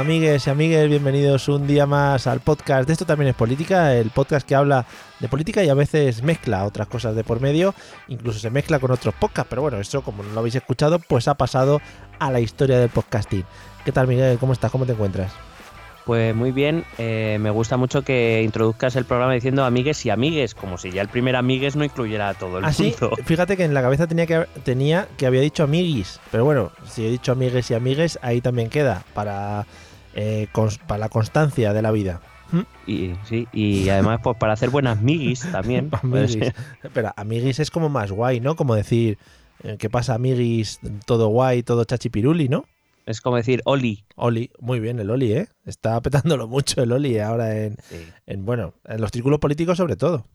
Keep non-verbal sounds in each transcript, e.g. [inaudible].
Amigues y amigues, bienvenidos un día más al podcast de Esto también es política, el podcast que habla de política y a veces mezcla otras cosas de por medio, incluso se mezcla con otros podcasts, pero bueno, eso como no lo habéis escuchado, pues ha pasado a la historia del podcasting. ¿Qué tal Miguel? ¿Cómo estás? ¿Cómo te encuentras? Pues muy bien, eh, me gusta mucho que introduzcas el programa diciendo amigues y amigues, como si ya el primer amigues no incluyera a todo el Así, mundo. [laughs] fíjate que en la cabeza tenía que, tenía que había dicho amiguis, pero bueno, si he dicho amigues y amigues, ahí también queda para, eh, para la constancia de la vida. Y, sí, y además pues para hacer buenas miguis también. [laughs] Amiguis. Pero amiguis es como más guay, ¿no? Como decir, eh, ¿qué pasa amiguis? Todo guay, todo chachipiruli, ¿no? Es como decir Oli. Oli, muy bien el Oli, ¿eh? Está petándolo [laughs] mucho el Oli ahora en, en bueno, en los círculos políticos sobre todo.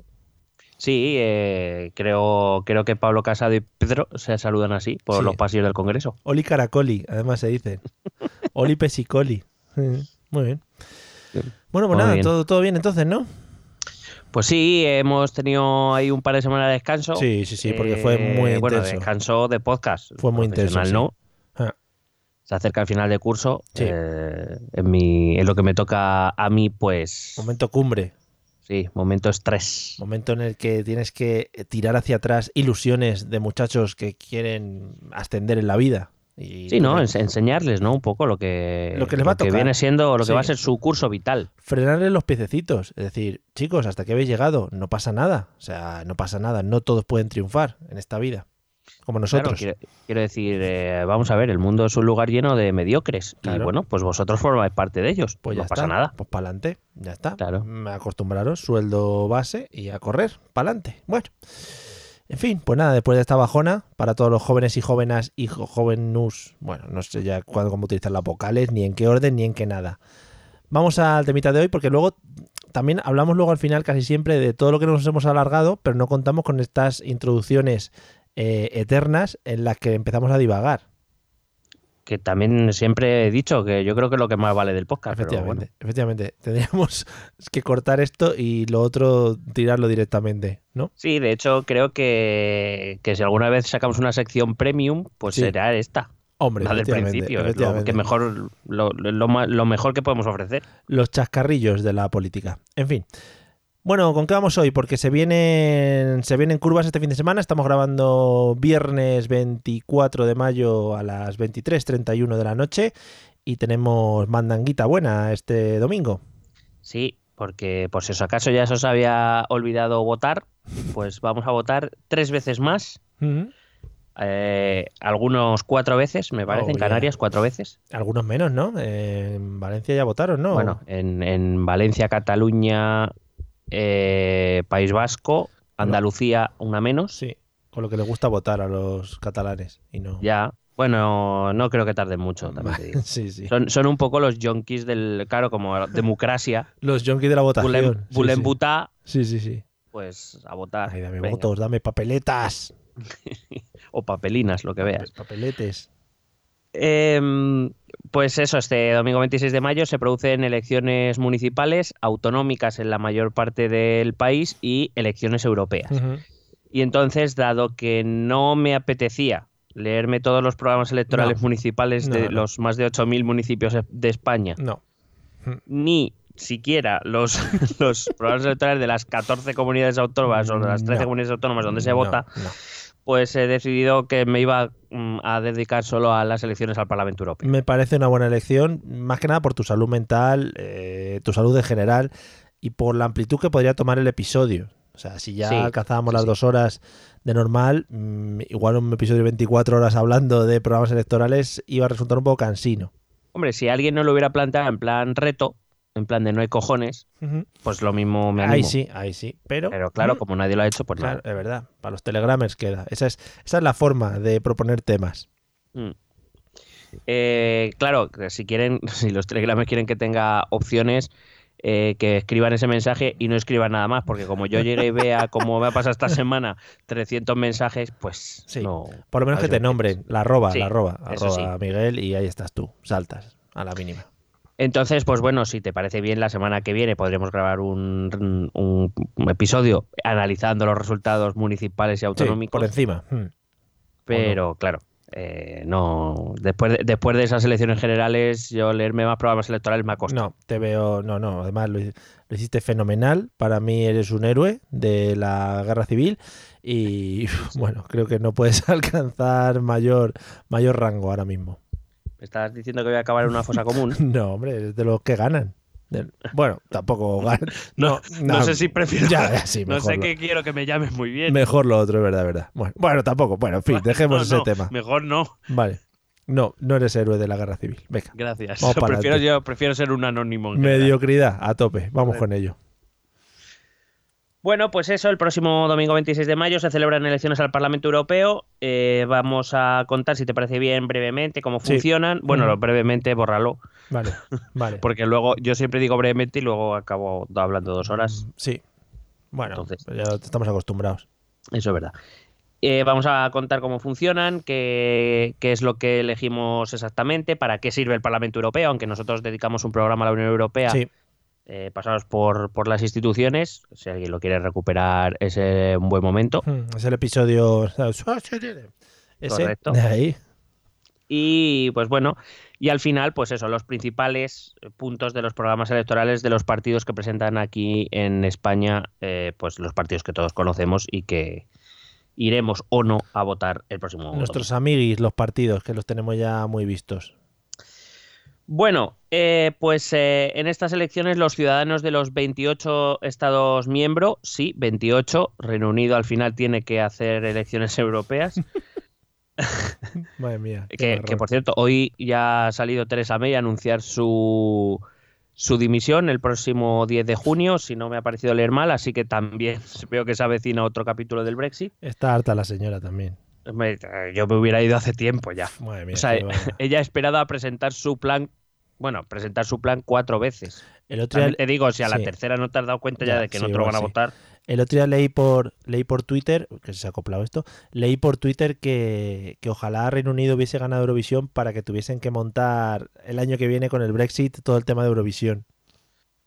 Sí, eh, creo, creo que Pablo Casado y Pedro se saludan así por Sí. los pasillos del Congreso. Oli Caracoli, además se dice. [laughs] Oli Pesicoli. Muy bien. Bueno, pues Muy nada, bien. todo, todo bien entonces, ¿no? Pues sí, hemos tenido ahí un par de semanas de descanso. Sí, sí, sí, porque fue Eh, muy Bueno, intenso. descanso de podcast. Fue muy intenso, sí. ¿no? Ah. Se acerca el final de curso. Sí. eh, en, mi, en lo que me toca a mí, pues. Momento cumbre, Sí, momento estrés. momento en el que tienes que tirar hacia atrás ilusiones de muchachos que quieren ascender en la vida. Y Sí, ¿no? tú- Ens- enseñarles, ¿no? Un poco lo que, Lo que les va a tocar. viene siendo, lo que va a ser su curso vital. frenarle los piececitos. Es decir, chicos, hasta que habéis llegado, no pasa nada. O sea, no pasa nada. No todos pueden triunfar en esta vida. Como Claro, nosotros. quiero, quiero decir, eh, vamos a ver, el mundo es un lugar lleno de mediocres. Claro. Y bueno, pues vosotros formáis parte de ellos. pues no ya pasa está. nada. Pues para adelante. Ya está. Claro. Me acostumbraros, sueldo base y a correr. Para adelante. Bueno. En fin, pues nada, después de esta bajona, para todos los jóvenes y jóvenes y jóvenes, bueno, no sé ya cuándo, cómo utilizar las vocales, ni en qué orden, ni en qué nada. Vamos al temita de hoy, porque luego también hablamos luego al final casi siempre de todo lo que nos hemos alargado, pero no contamos con estas introducciones eh, eternas en las que empezamos a divagar. Que también siempre he dicho que yo creo que es lo que más vale del podcast. Efectivamente, bueno. efectivamente. [laughs] Tendríamos que cortar esto y lo otro tirarlo directamente, ¿no? Sí, de hecho, creo que, que si alguna vez sacamos una sección premium, pues Sí. será esta. Hombre, La del principio, lo, que mejor, lo, lo lo mejor que podemos ofrecer. Los chascarrillos de la política. En fin. Bueno, ¿con qué vamos hoy? Porque se vienen, se vienen curvas este fin de semana. Estamos grabando viernes 24 de mayo a las 23.31 de la noche y tenemos mandanguita buena este domingo. Sí, porque por si os acaso ya se os había olvidado votar, pues vamos a votar tres veces más. Ujú. Eh, algunos cuatro veces, me parece, Oh, en yeah. Canarias cuatro veces. Algunos menos, ¿no? En Valencia ya votaron, ¿no? Bueno, en, en Valencia, Cataluña, eh, País Vasco, Andalucía, una menos. Sí, con lo que les gusta votar a los catalanes y no. Ya. Bueno, no creo que tarden mucho. también te [laughs] digo. Sí, sí. Son, son un poco los yonkis del, claro, como democracia. [laughs] Los yonkis de la votación. Bulem, Sí, bulem sí. butá, Sí, sí, sí. pues a votar. Ay, dame Venga. votos, dame papeletas. [laughs] O papelinas, lo que veas. Papeletes. Em, pues eso, este domingo 26 de mayo se producen elecciones municipales, autonómicas en la mayor parte del país y elecciones europeas. Y entonces, dado que no me apetecía leerme todos los programas electorales No. municipales de No, los más de 8.000 municipios de España, No. ni siquiera los, [laughs] los programas electorales de las 14 comunidades autónomas o de las 13 No. comunidades autónomas donde se vota. Pues he decidido que me iba mm, a dedicar solo a las elecciones al Parlamento Europeo. Me parece una buena elección, más que nada por tu salud mental, eh, tu salud en general y por la amplitud que podría tomar el episodio. O sea, si ya Sí, alcanzábamos sí, las sí. dos horas de normal, mm, igual un episodio de 24 horas hablando de programas electorales iba a resultar un poco cansino. Hombre, si alguien no lo hubiera planteado en plan reto, en plan de no hay cojones, pues lo mismo me animo. Ahí sí, ahí sí. Pero, Pero claro, mm, como nadie lo ha hecho, pues claro, nada. es verdad. Para los telegramers queda. Esa es, esa es la forma de proponer temas. Mm. Eh, claro, si quieren, [laughs] si los telegrames quieren que tenga opciones, eh, que escriban ese mensaje y no escriban nada más, porque como yo llegue y vea [laughs] cómo me ha pasado esta semana 300 mensajes, pues Sí. no. Por lo menos que te nombren. La arroba, Sí, la arroba. eso sí. Arroba Miguel y ahí estás tú. Saltas a la mínima. Entonces, pues bueno, si te parece bien, la semana que viene podremos grabar un, un- un episodio analizando los resultados municipales y Sí, autonómicos. por encima. Mm. pero claro, eh, no. Después de, después de esas elecciones generales, yo leerme más programas electorales me ha costado. No, te veo. No, no. Además, lo, lo hiciste fenomenal. Para mí eres un héroe de la guerra civil. Y [laughs] bueno, creo que no puedes [laughs] alcanzar mayor, mayor rango ahora mismo. ¿Me estás diciendo que voy a acabar en una fosa común? [laughs] No, hombre, es de los que ganan. Bueno, tampoco [laughs] ganan. No, no sé si prefiero. Ya, sí, [laughs] no sé lo- qué quiero que me llames muy bien. Mejor lo otro, es verdad, verdad. Bueno, bueno, tampoco. Bueno, en fin, dejemos No, ese tema. Mejor no. Vale. No, no eres héroe de la guerra civil. Venga. Gracias. Prefiero, yo prefiero ser un anónimo. Mediocridad, a tope. Vamos con ello. Bueno, pues eso, el próximo domingo 26 de mayo se celebran elecciones al Parlamento Europeo. Eh, vamos a contar, si te parece bien, brevemente cómo Sí. funcionan. Bueno, brevemente, bórralo, Vale, [laughs] vale. porque luego yo siempre digo brevemente y luego acabo hablando dos horas. Sí. Bueno, Entonces- ya estamos acostumbrados. Eso es verdad. Eh, vamos a contar cómo funcionan, qué, qué es lo que elegimos exactamente, para qué sirve el Parlamento Europeo, aunque nosotros dedicamos un programa a la Unión Europea. Sí, eh, pasados por, por las instituciones. Si alguien lo quiere recuperar, es eh, un buen momento. Mm, es el episodio. Ese, Correcto. de ahí. Y pues bueno, y al final, pues eso, los principales puntos de los programas electorales de los partidos que presentan aquí en España, eh, pues los partidos que todos conocemos y que iremos o no a votar el próximo Nuestros amiguis, los partidos, que los tenemos ya muy vistos. Bueno, eh, pues eh, en estas elecciones los ciudadanos de los 28 estados miembros, sí, 28, Reino Unido al final tiene que hacer elecciones [laughs] europeas, [laughs] Madre mía. que, que, por cierto, hoy ya ha salido Teresa May a anunciar su, su dimisión el próximo 10 de junio, si no me ha parecido leer mal, así que también [laughs] veo que se avecina otro capítulo del Brexit. Está harta la señora también. Me- Yo me hubiera ido hace tiempo ya. Madre mía. O sea, [laughs] ella ha esperado a presentar su plan, bueno, presentar su plan cuatro veces. el, otro día, te digo, si a la sí. tercera no te has dado cuenta ya, Ya, de que no te lo van a sí. votar. el otro día leí por, leí por Twitter, que se ha acoplado esto, leí por Twitter que, que ojalá Reino Unido hubiese ganado Eurovisión para que tuviesen que montar el año que viene con el Brexit todo el tema de Eurovisión.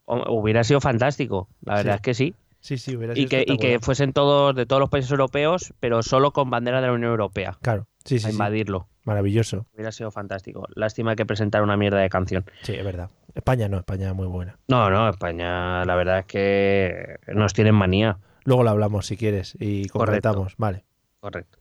Hubiera sido fantástico, la verdad es que sí. Sí, sí, hubiera Y que, y que fuesen todos de todos los países europeos, pero solo con bandera de la Unión Europea, Claro, sí, sí, a sí. invadirlo. Maravilloso. Hubiera sido fantástico. Lástima que presentara una mierda de canción. Sí, es verdad. España no, España muy buena. No, no, España, la verdad es que nos tienen manía. Luego lo hablamos si quieres y Correcto. concretamos. Vale. Correcto.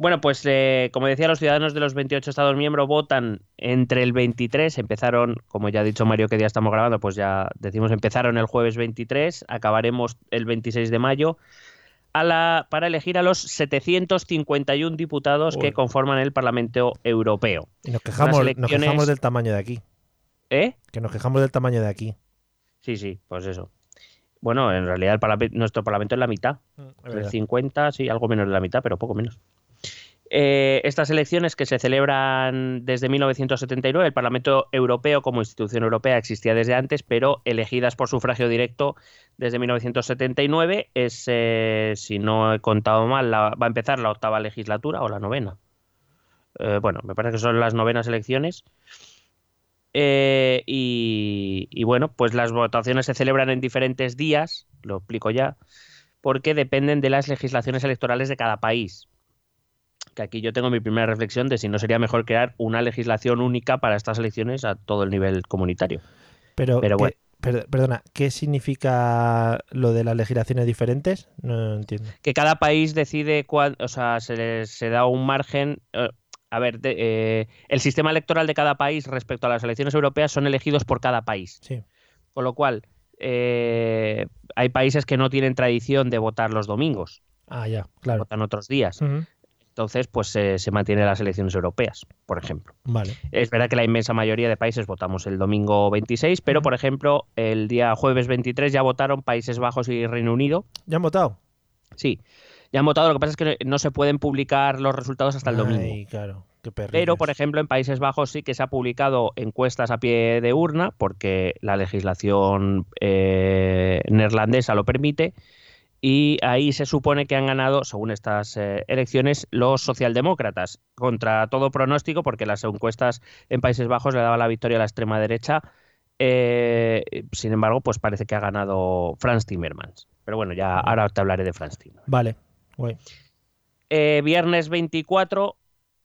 Bueno, pues eh, como decía, los ciudadanos de los 28 Estados miembros votan entre el 23, empezaron, como ya ha dicho Mario que día estamos grabando, pues ya decimos empezaron el jueves 23, acabaremos el 26 de mayo, a la, para elegir a los 751 diputados Uy. que conforman el Parlamento Europeo. Y nos quejamos, nos quejamos del tamaño de aquí. ¿Eh? Que nos quejamos del tamaño de aquí. Sí, sí, pues eso. Bueno, en realidad el parlamento- nuestro Parlamento es la mitad. Es El verdad. 50, sí, algo menos de la mitad, pero poco menos. Eh, estas elecciones que se celebran desde 1979, el Parlamento Europeo como institución europea existía desde antes, pero elegidas por sufragio directo desde 1979, es, eh, si no he contado mal, va a empezar la octava legislatura o la novena. Eh, bueno, me parece que son las novenas elecciones. Y, y bueno, pues las votaciones se celebran en diferentes días, lo explico ya, porque dependen de las legislaciones electorales de cada país. Que aquí yo tengo mi primera reflexión de si no sería mejor crear una legislación única para estas elecciones a todo el nivel comunitario. Pero, bueno. Per- perdona, ¿qué significa lo de las legislaciones diferentes? No entiendo. Que cada país decide cuál, o sea, se, le- se da un margen. eh, a ver, de- eh, el sistema electoral de cada país respecto a las elecciones europeas son elegidos por cada país. Sí. Con lo cual, eh, hay países que no tienen tradición de votar los domingos, Ah, ya, claro. votan otros días. Ujú. Entonces, pues se se mantienen las elecciones europeas, por ejemplo. Vale. Es verdad que la inmensa mayoría de países votamos el domingo 26, pero por ejemplo, el día jueves 23 ya votaron Países Bajos y Reino Unido. ¿Ya han votado? Sí, ya han votado. Lo que pasa es que no se pueden publicar los resultados hasta el domingo. Ay, claro. Qué Pero, por ejemplo, en Países Bajos sí que se ha publicado encuestas a pie de urna, porque la legislación eh, neerlandesa lo permite. Y ahí se supone que han ganado, según estas eh, elecciones, los socialdemócratas, contra todo pronóstico, porque las encuestas en Países Bajos le daban la victoria a la extrema derecha. Eh, sin embargo, pues parece que ha ganado Franz Timmermans. Pero bueno, ya ahora te hablaré de Franz Timmermans. Vale. Eh, viernes 24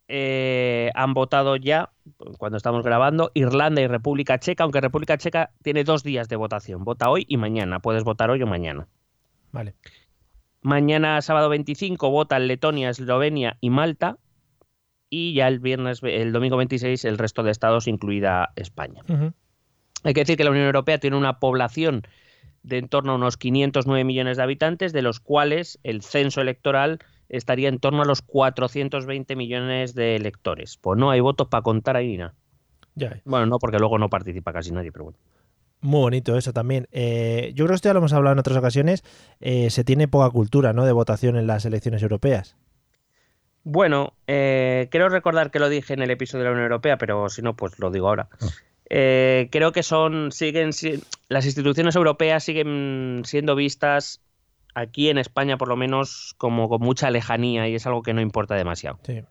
eh, han votado ya, cuando estamos grabando, Irlanda y República Checa, aunque República Checa tiene dos días de votación. Vota hoy y mañana. Puedes votar hoy o mañana. Vale. Mañana, sábado 25, votan Letonia, Eslovenia y Malta. Y ya el viernes, el domingo 26, el resto de estados, incluida España. Hay que decir que la Unión Europea tiene una población de en torno a unos 509 millones de habitantes, de los cuales el censo electoral estaría en torno a los 420 millones de electores. Pues no hay votos para contar ahí nada. Ya. Bueno, no, porque luego no participa casi nadie, pero bueno. Muy bonito eso también. Eh, yo creo que esto ya lo hemos hablado en otras ocasiones. eh, se tiene poca cultura ¿no? de votación en las elecciones europeas. Bueno, eh, creo recordar que lo dije en el episodio de la Unión Europea, pero si no, pues lo digo ahora. Eh, creo que son, siguen, si- las instituciones europeas siguen siendo vistas aquí en España, por lo menos, como con mucha lejanía y es algo que no importa demasiado. Sí.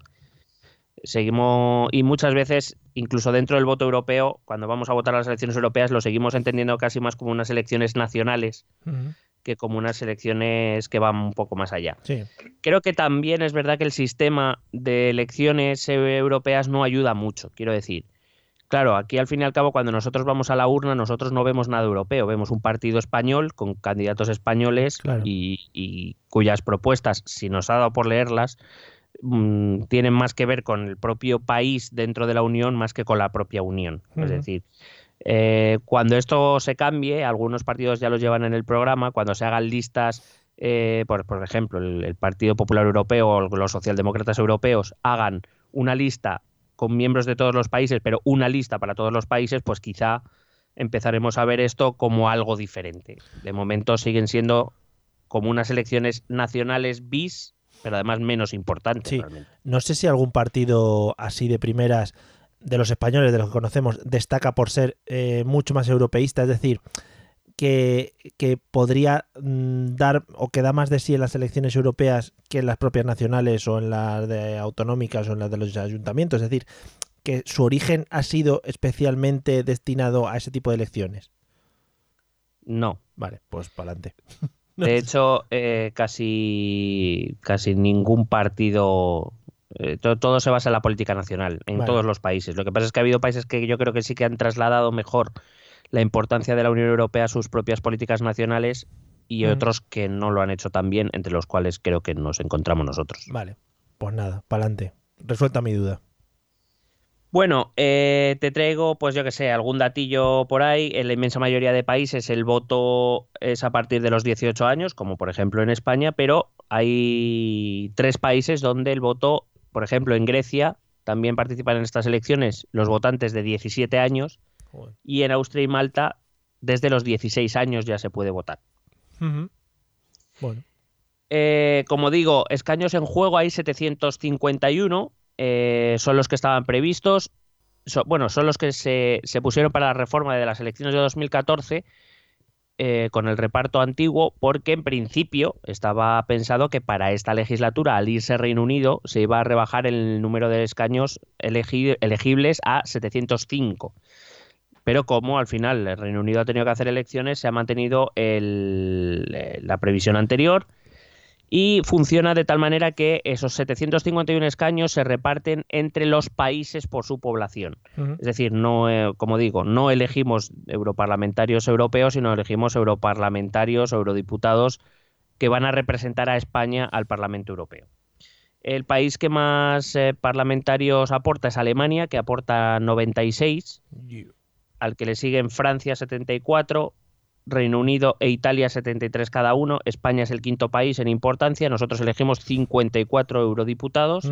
Seguimos, y muchas veces, incluso dentro del voto europeo, cuando vamos a votar a las elecciones europeas, lo seguimos entendiendo casi más como unas elecciones nacionales que como unas elecciones que van un poco más allá. Sí. Creo que también es verdad que el sistema de elecciones europeas no ayuda mucho, quiero decir. Claro, aquí al fin y al cabo, cuando nosotros vamos a la urna, nosotros no vemos nada europeo, vemos un partido español con candidatos españoles Claro. y, y cuyas propuestas, si nos ha dado por leerlas, mm, tienen más que ver con el propio país dentro de la Unión más que con la propia Unión. Es decir, eh, cuando esto se cambie, algunos partidos ya lo llevan en el programa, cuando se hagan listas, eh, por, por ejemplo, el, el Partido Popular Europeo o los socialdemócratas europeos hagan una lista con miembros de todos los países, pero una lista para todos los países, pues quizá empezaremos a ver esto como algo diferente. De momento siguen siendo como unas elecciones nacionales bis, pero además menos. Sí. realmente. No sé si algún partido así de primeras de los españoles, de los que conocemos, destaca por ser eh, mucho más europeísta, es decir, que, que podría mm, dar o que da más de sí en las elecciones europeas que en las propias nacionales o en las de autonómicas o en las de los ayuntamientos, es decir, que su origen ha sido especialmente destinado a ese tipo de elecciones. No. Vale, pues para adelante. [laughs] [laughs] De hecho, eh, casi, casi ningún partido. eh, to- todo se basa en la política nacional, en Vale. todos los países. Lo que pasa es que ha habido países que yo creo que sí que han trasladado mejor la importancia de la Unión Europea a sus propias políticas nacionales y Mm. otros que no lo han hecho tan bien, entre los cuales creo que nos encontramos nosotros. Vale, pues nada, para adelante. Resuelta mi duda. Bueno, eh, te traigo, pues yo que sé, algún datillo por ahí. En la inmensa mayoría de países el voto es a partir de los 18 años, como por ejemplo en España, pero hay tres países donde el voto, por ejemplo en Grecia, también participan en estas elecciones los votantes de 17 años Joder. y en Austria y Malta desde los 16 años ya se puede votar. Bueno, Eh, como digo, escaños en juego hay 751, eh, son los que estaban previstos, bueno, son los que se, pusieron para la reforma de las elecciones de 2014 eh, con el reparto antiguo, porque en principio estaba pensado que para esta legislatura, al irse Reino Unido, se iba a rebajar el número de escaños elegi- elegibles a 705. Pero como al final el Reino Unido ha tenido que hacer elecciones, se ha mantenido el- eh, la previsión anterior y funciona de tal manera que esos 751 escaños se reparten entre los países por su población. Es decir, no, eh, como digo, no elegimos europarlamentarios europeos, sino elegimos europarlamentarios o eurodiputados que van a representar a España al Parlamento Europeo. El país que más eh, parlamentarios aporta es Alemania, que aporta 96, al que le siguen Francia 74, Reino Unido e Italia 73 cada uno. España es el quinto país en importancia. Nosotros elegimos 54 eurodiputados.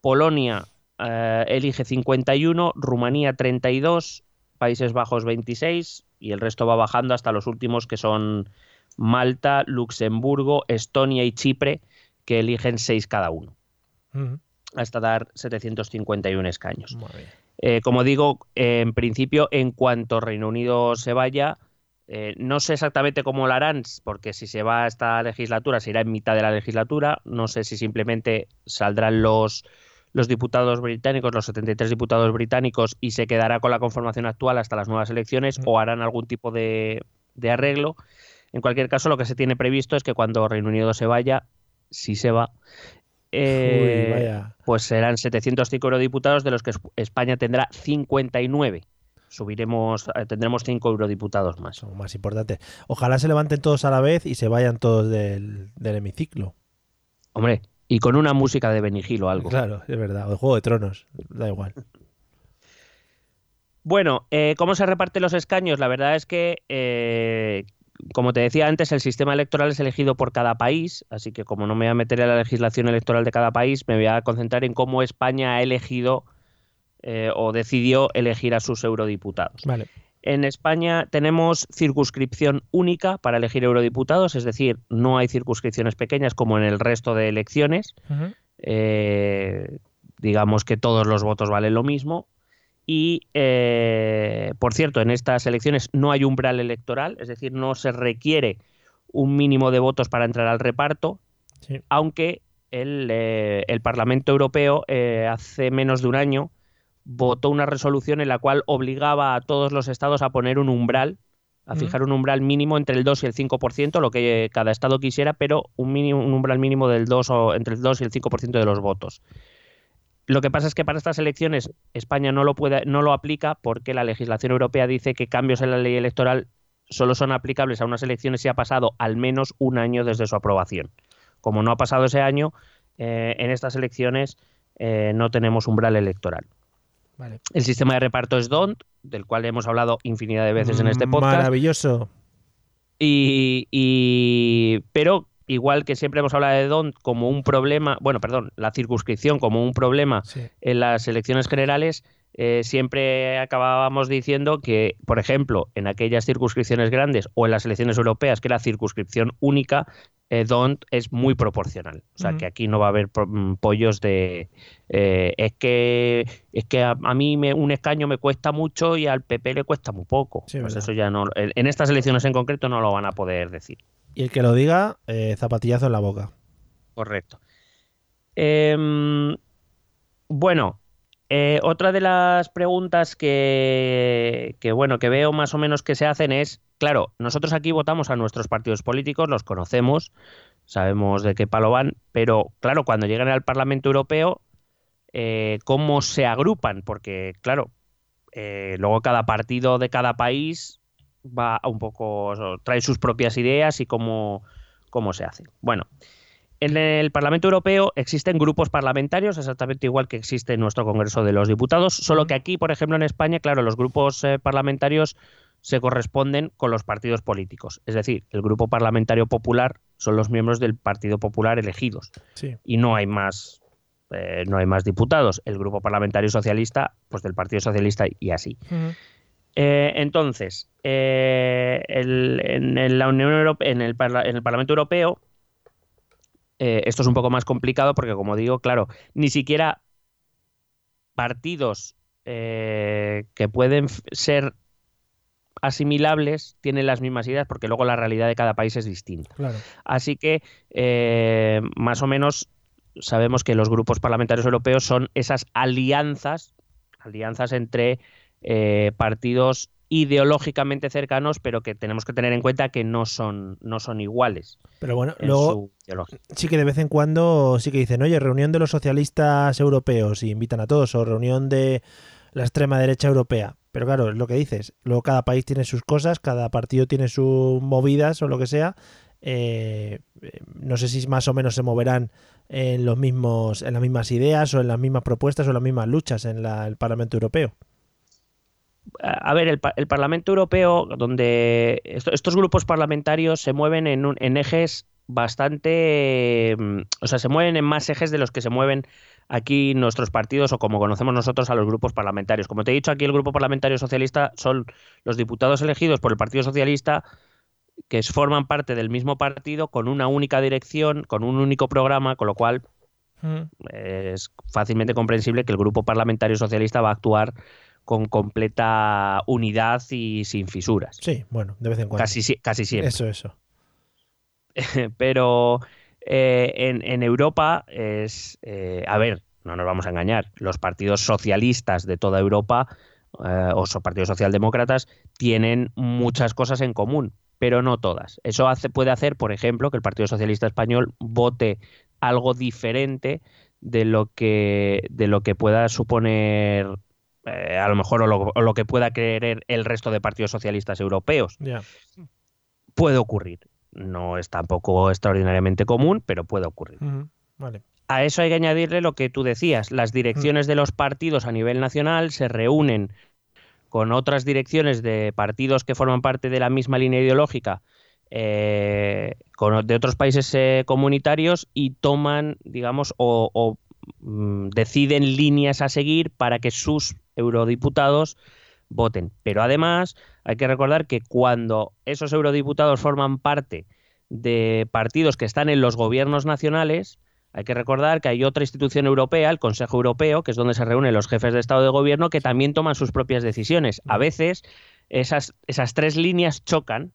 Polonia eh, elige 51, Rumanía 32, Países Bajos 26 y el resto va bajando hasta los últimos que son Malta, Luxemburgo, Estonia y Chipre, que eligen 6 cada uno, hasta dar 751 escaños. Eh, como digo, en principio, en cuanto Reino Unido se vaya, eh, no sé exactamente cómo lo harán, porque si se va a esta legislatura, se irá en mitad de la legislatura. No sé si simplemente saldrán los, los diputados británicos, los 73 diputados británicos, y se quedará con la conformación actual hasta las nuevas elecciones, o harán algún tipo de, de arreglo. En cualquier caso, lo que se tiene previsto es que cuando Reino Unido se vaya, si se va, eh, Uy, pues serán 705 eurodiputados, de los que Es- España tendrá 59. Subiremos, eh, tendremos 5 eurodiputados más. Son más importantes. Ojalá se levanten todos a la vez y se vayan todos del, del hemiciclo. Hombre, y con una música de Benigil o algo. Claro, es verdad. O de Juego de Tronos. Da igual. [laughs] Bueno, eh, ¿cómo se reparten los escaños? La verdad es que, eh, como te decía antes, el sistema electoral es elegido por cada país, así que como no me voy a meter en la legislación electoral de cada país, me voy a concentrar en cómo España ha elegido eh, o decidió elegir a sus eurodiputados. Vale. En España tenemos circunscripción única para elegir eurodiputados, es decir, no hay circunscripciones pequeñas como en el resto de elecciones. Eh, digamos que todos los votos valen lo mismo. Y, eh, por cierto, en estas elecciones no hay umbral electoral, es decir, no se requiere un mínimo de votos para entrar al reparto, Sí. aunque el, eh, el Parlamento Europeo hace menos de un año votó una resolución en la cual obligaba a todos los estados a poner un umbral, a fijar un umbral mínimo entre el 2 y el 5%, lo que cada estado quisiera, pero un, mínimo, un umbral mínimo del 2 o entre el 2 y el 5% de los votos. Lo que pasa es que para estas elecciones España no lo puede, no lo aplica porque la legislación europea dice que cambios en la ley electoral solo son aplicables a unas elecciones si ha pasado al menos un año desde su aprobación. Como no ha pasado ese año, eh, en estas elecciones eh, no tenemos umbral electoral. Vale. El sistema de reparto es DONT, del cual hemos hablado infinidad de veces en este podcast. Maravilloso. Y, y- pero igual que siempre hemos hablado de DONT como un problema, bueno, perdón, la circunscripción como un problema Sí. en las elecciones generales, eh, siempre acabábamos diciendo que, por ejemplo, en aquellas circunscripciones grandes o en las elecciones europeas, que era circunscripción única, eh, DONT es muy proporcional. O sea, que aquí no va a haber mm, pollos de... eh, es que, es que a, a mí me, un escaño me cuesta mucho y al PP le cuesta muy poco. Sí, pues verdad. eso ya no... En en estas elecciones en concreto no lo van a poder decir. Y el que lo diga, eh, zapatillazo en la boca. Correcto. Em, bueno, eh, otra de las preguntas que, bueno, que veo más o menos que se hacen es, claro, nosotros aquí votamos a nuestros partidos políticos, los conocemos, sabemos de qué palo van, pero claro, cuando llegan al Parlamento Europeo, eh, ¿cómo se agrupan? Porque, claro, luego cada partido de cada país va un poco, trae sus propias ideas y cómo, cómo se hace. Bueno, en el Parlamento Europeo existen grupos parlamentarios, exactamente igual que existe en nuestro Congreso de los Diputados, solo que aquí, por ejemplo, en España, claro, los grupos eh, parlamentarios se corresponden con los partidos políticos. Es decir, el Grupo Parlamentario Popular son los miembros del Partido Popular elegidos Sí. y no hay más eh, no hay más diputados. El Grupo Parlamentario Socialista, pues del Partido Socialista y así. Eh, entonces, eh, el- en, en la Unión Europea, en el, parla- en el Parlamento Europeo, eh, esto es un poco más complicado porque, como digo, claro, ni siquiera partidos que pueden ser asimilables tienen las mismas ideas porque luego la realidad de cada país es distinta. Claro. Así que, más o menos, sabemos que los grupos parlamentarios europeos son esas alianzas, alianzas entre eh, partidos ideológicamente cercanos, pero que tenemos que tener en cuenta que no son, no son iguales. Pero bueno, en luego sí que de vez en cuando sí que dicen, oye, reunión de los socialistas europeos y invitan a todos, o reunión de la extrema derecha europea. Pero claro, es lo que dices. Luego cada país tiene sus cosas, cada partido tiene sus movidas o lo que sea. Eh, eh, no sé si más o menos se moverán en los mismos, en las mismas ideas o en las mismas propuestas o en las mismas luchas en la- el Parlamento Europeo. A ver, el, el Parlamento Europeo, donde esto- estos grupos parlamentarios se mueven en, un- en ejes bastante, mm, o sea, se mueven en más ejes de los que se mueven aquí nuestros partidos o como conocemos nosotros a los grupos parlamentarios. Como te he dicho, aquí el Grupo Parlamentario Socialista son los diputados elegidos por el Partido Socialista que forman parte del mismo partido con una única dirección, con un único programa, con lo cual es fácilmente comprensible que el Grupo Parlamentario Socialista va a actuar con completa unidad y sin fisuras. Sí, bueno, de vez en cuando. Casi, si- casi siempre. Eso, eso. [laughs] Pero eh, en, en Europa es, eh, a ver, no nos vamos a engañar, los partidos socialistas de toda Europa eh, o so- partidos socialdemócratas tienen muchas cosas en común, pero no todas. Eso hace, puede hacer, por ejemplo, que el Partido Socialista Español vote algo diferente de lo que, de lo que pueda suponer eh, a lo mejor o lo, o lo que pueda querer el resto de partidos socialistas europeos puede ocurrir. No es tampoco extraordinariamente común, pero puede ocurrir. Vale. A eso hay que añadirle lo que tú decías. Las direcciones de los partidos a nivel nacional se reúnen con otras direcciones de partidos que forman parte de la misma línea ideológica eh, con, de otros países eh, comunitarios y toman, digamos, o, o, deciden líneas a seguir para que sus eurodiputados voten. Pero además hay que recordar que cuando esos eurodiputados forman parte de partidos que están en los gobiernos nacionales, hay que recordar que hay otra institución europea, el Consejo Europeo, que es donde se reúnen los jefes de Estado de Gobierno, que también toman sus propias decisiones. A veces esas, esas tres líneas chocan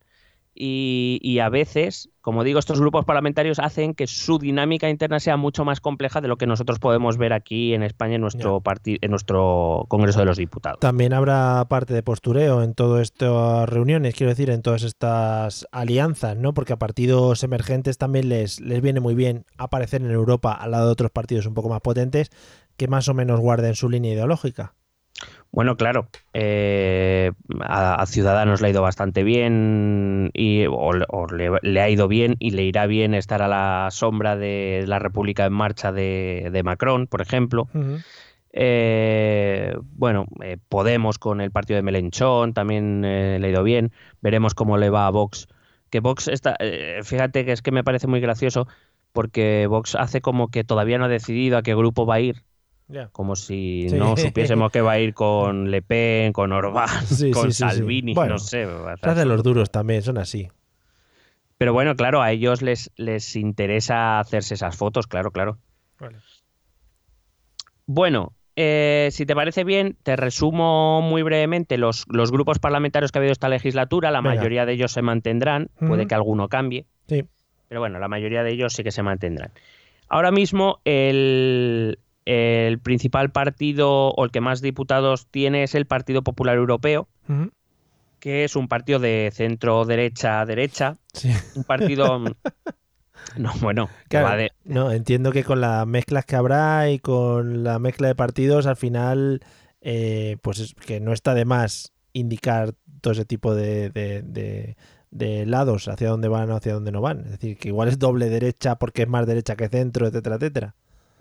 y, y a veces, como digo, estos grupos parlamentarios hacen que su dinámica interna sea mucho más compleja de lo que nosotros podemos ver aquí en España en nuestro, en nuestro Congreso de los Diputados. También habrá parte de postureo en todas estas reuniones, quiero decir, en todas estas alianzas, ¿no? Porque a partidos emergentes también les, les viene muy bien aparecer en Europa al lado de otros partidos un poco más potentes que más o menos guarden su línea ideológica. Bueno, claro, eh, a, a Ciudadanos le ha ido bastante bien y o, o le, le ha ido bien y le irá bien estar a la sombra de la República en Marcha de, de Macron, por ejemplo. Eh, bueno, eh, Podemos con el partido de Melenchón también eh, le ha ido bien. Veremos cómo le va a Vox. Que Vox está, eh, fíjate que es que me parece muy gracioso porque Vox hace como que todavía no ha decidido a qué grupo va a ir, Como si Sí. no supiésemos que va a ir con [laughs] Le Pen, con Orbán, Sí, con sí. Salvini, Bueno, no sé. Se hacen los duros también, son así. Pero bueno, claro, a ellos les, les interesa hacerse esas fotos, claro, claro. Bueno, eh, si te parece bien, te resumo muy brevemente los, los grupos parlamentarios que ha habido esta legislatura. La Venga. mayoría de ellos se mantendrán, puede que alguno cambie, Sí. pero bueno, la mayoría de ellos sí que se mantendrán. Ahora mismo el, el principal partido o el que más diputados tiene es el Partido Popular Europeo, que es un partido de centro derecha derecha, Sí. un partido [laughs] no bueno, Claro, va de- No, entiendo que con las mezclas que habrá y con la mezcla de partidos, al final, eh, pues es que no está de más indicar todo ese tipo de, de- de- de lados, hacia dónde van o hacia dónde no van. Es decir, que igual es doble derecha porque es más derecha que centro, etcétera, etcétera.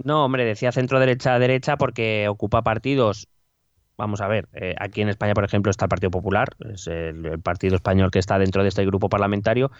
No, hombre, decía centro derecha derecha porque ocupa partidos. Vamos a ver, eh, aquí en España, por ejemplo, está el Partido Popular, es el, el partido español que está dentro de este grupo parlamentario.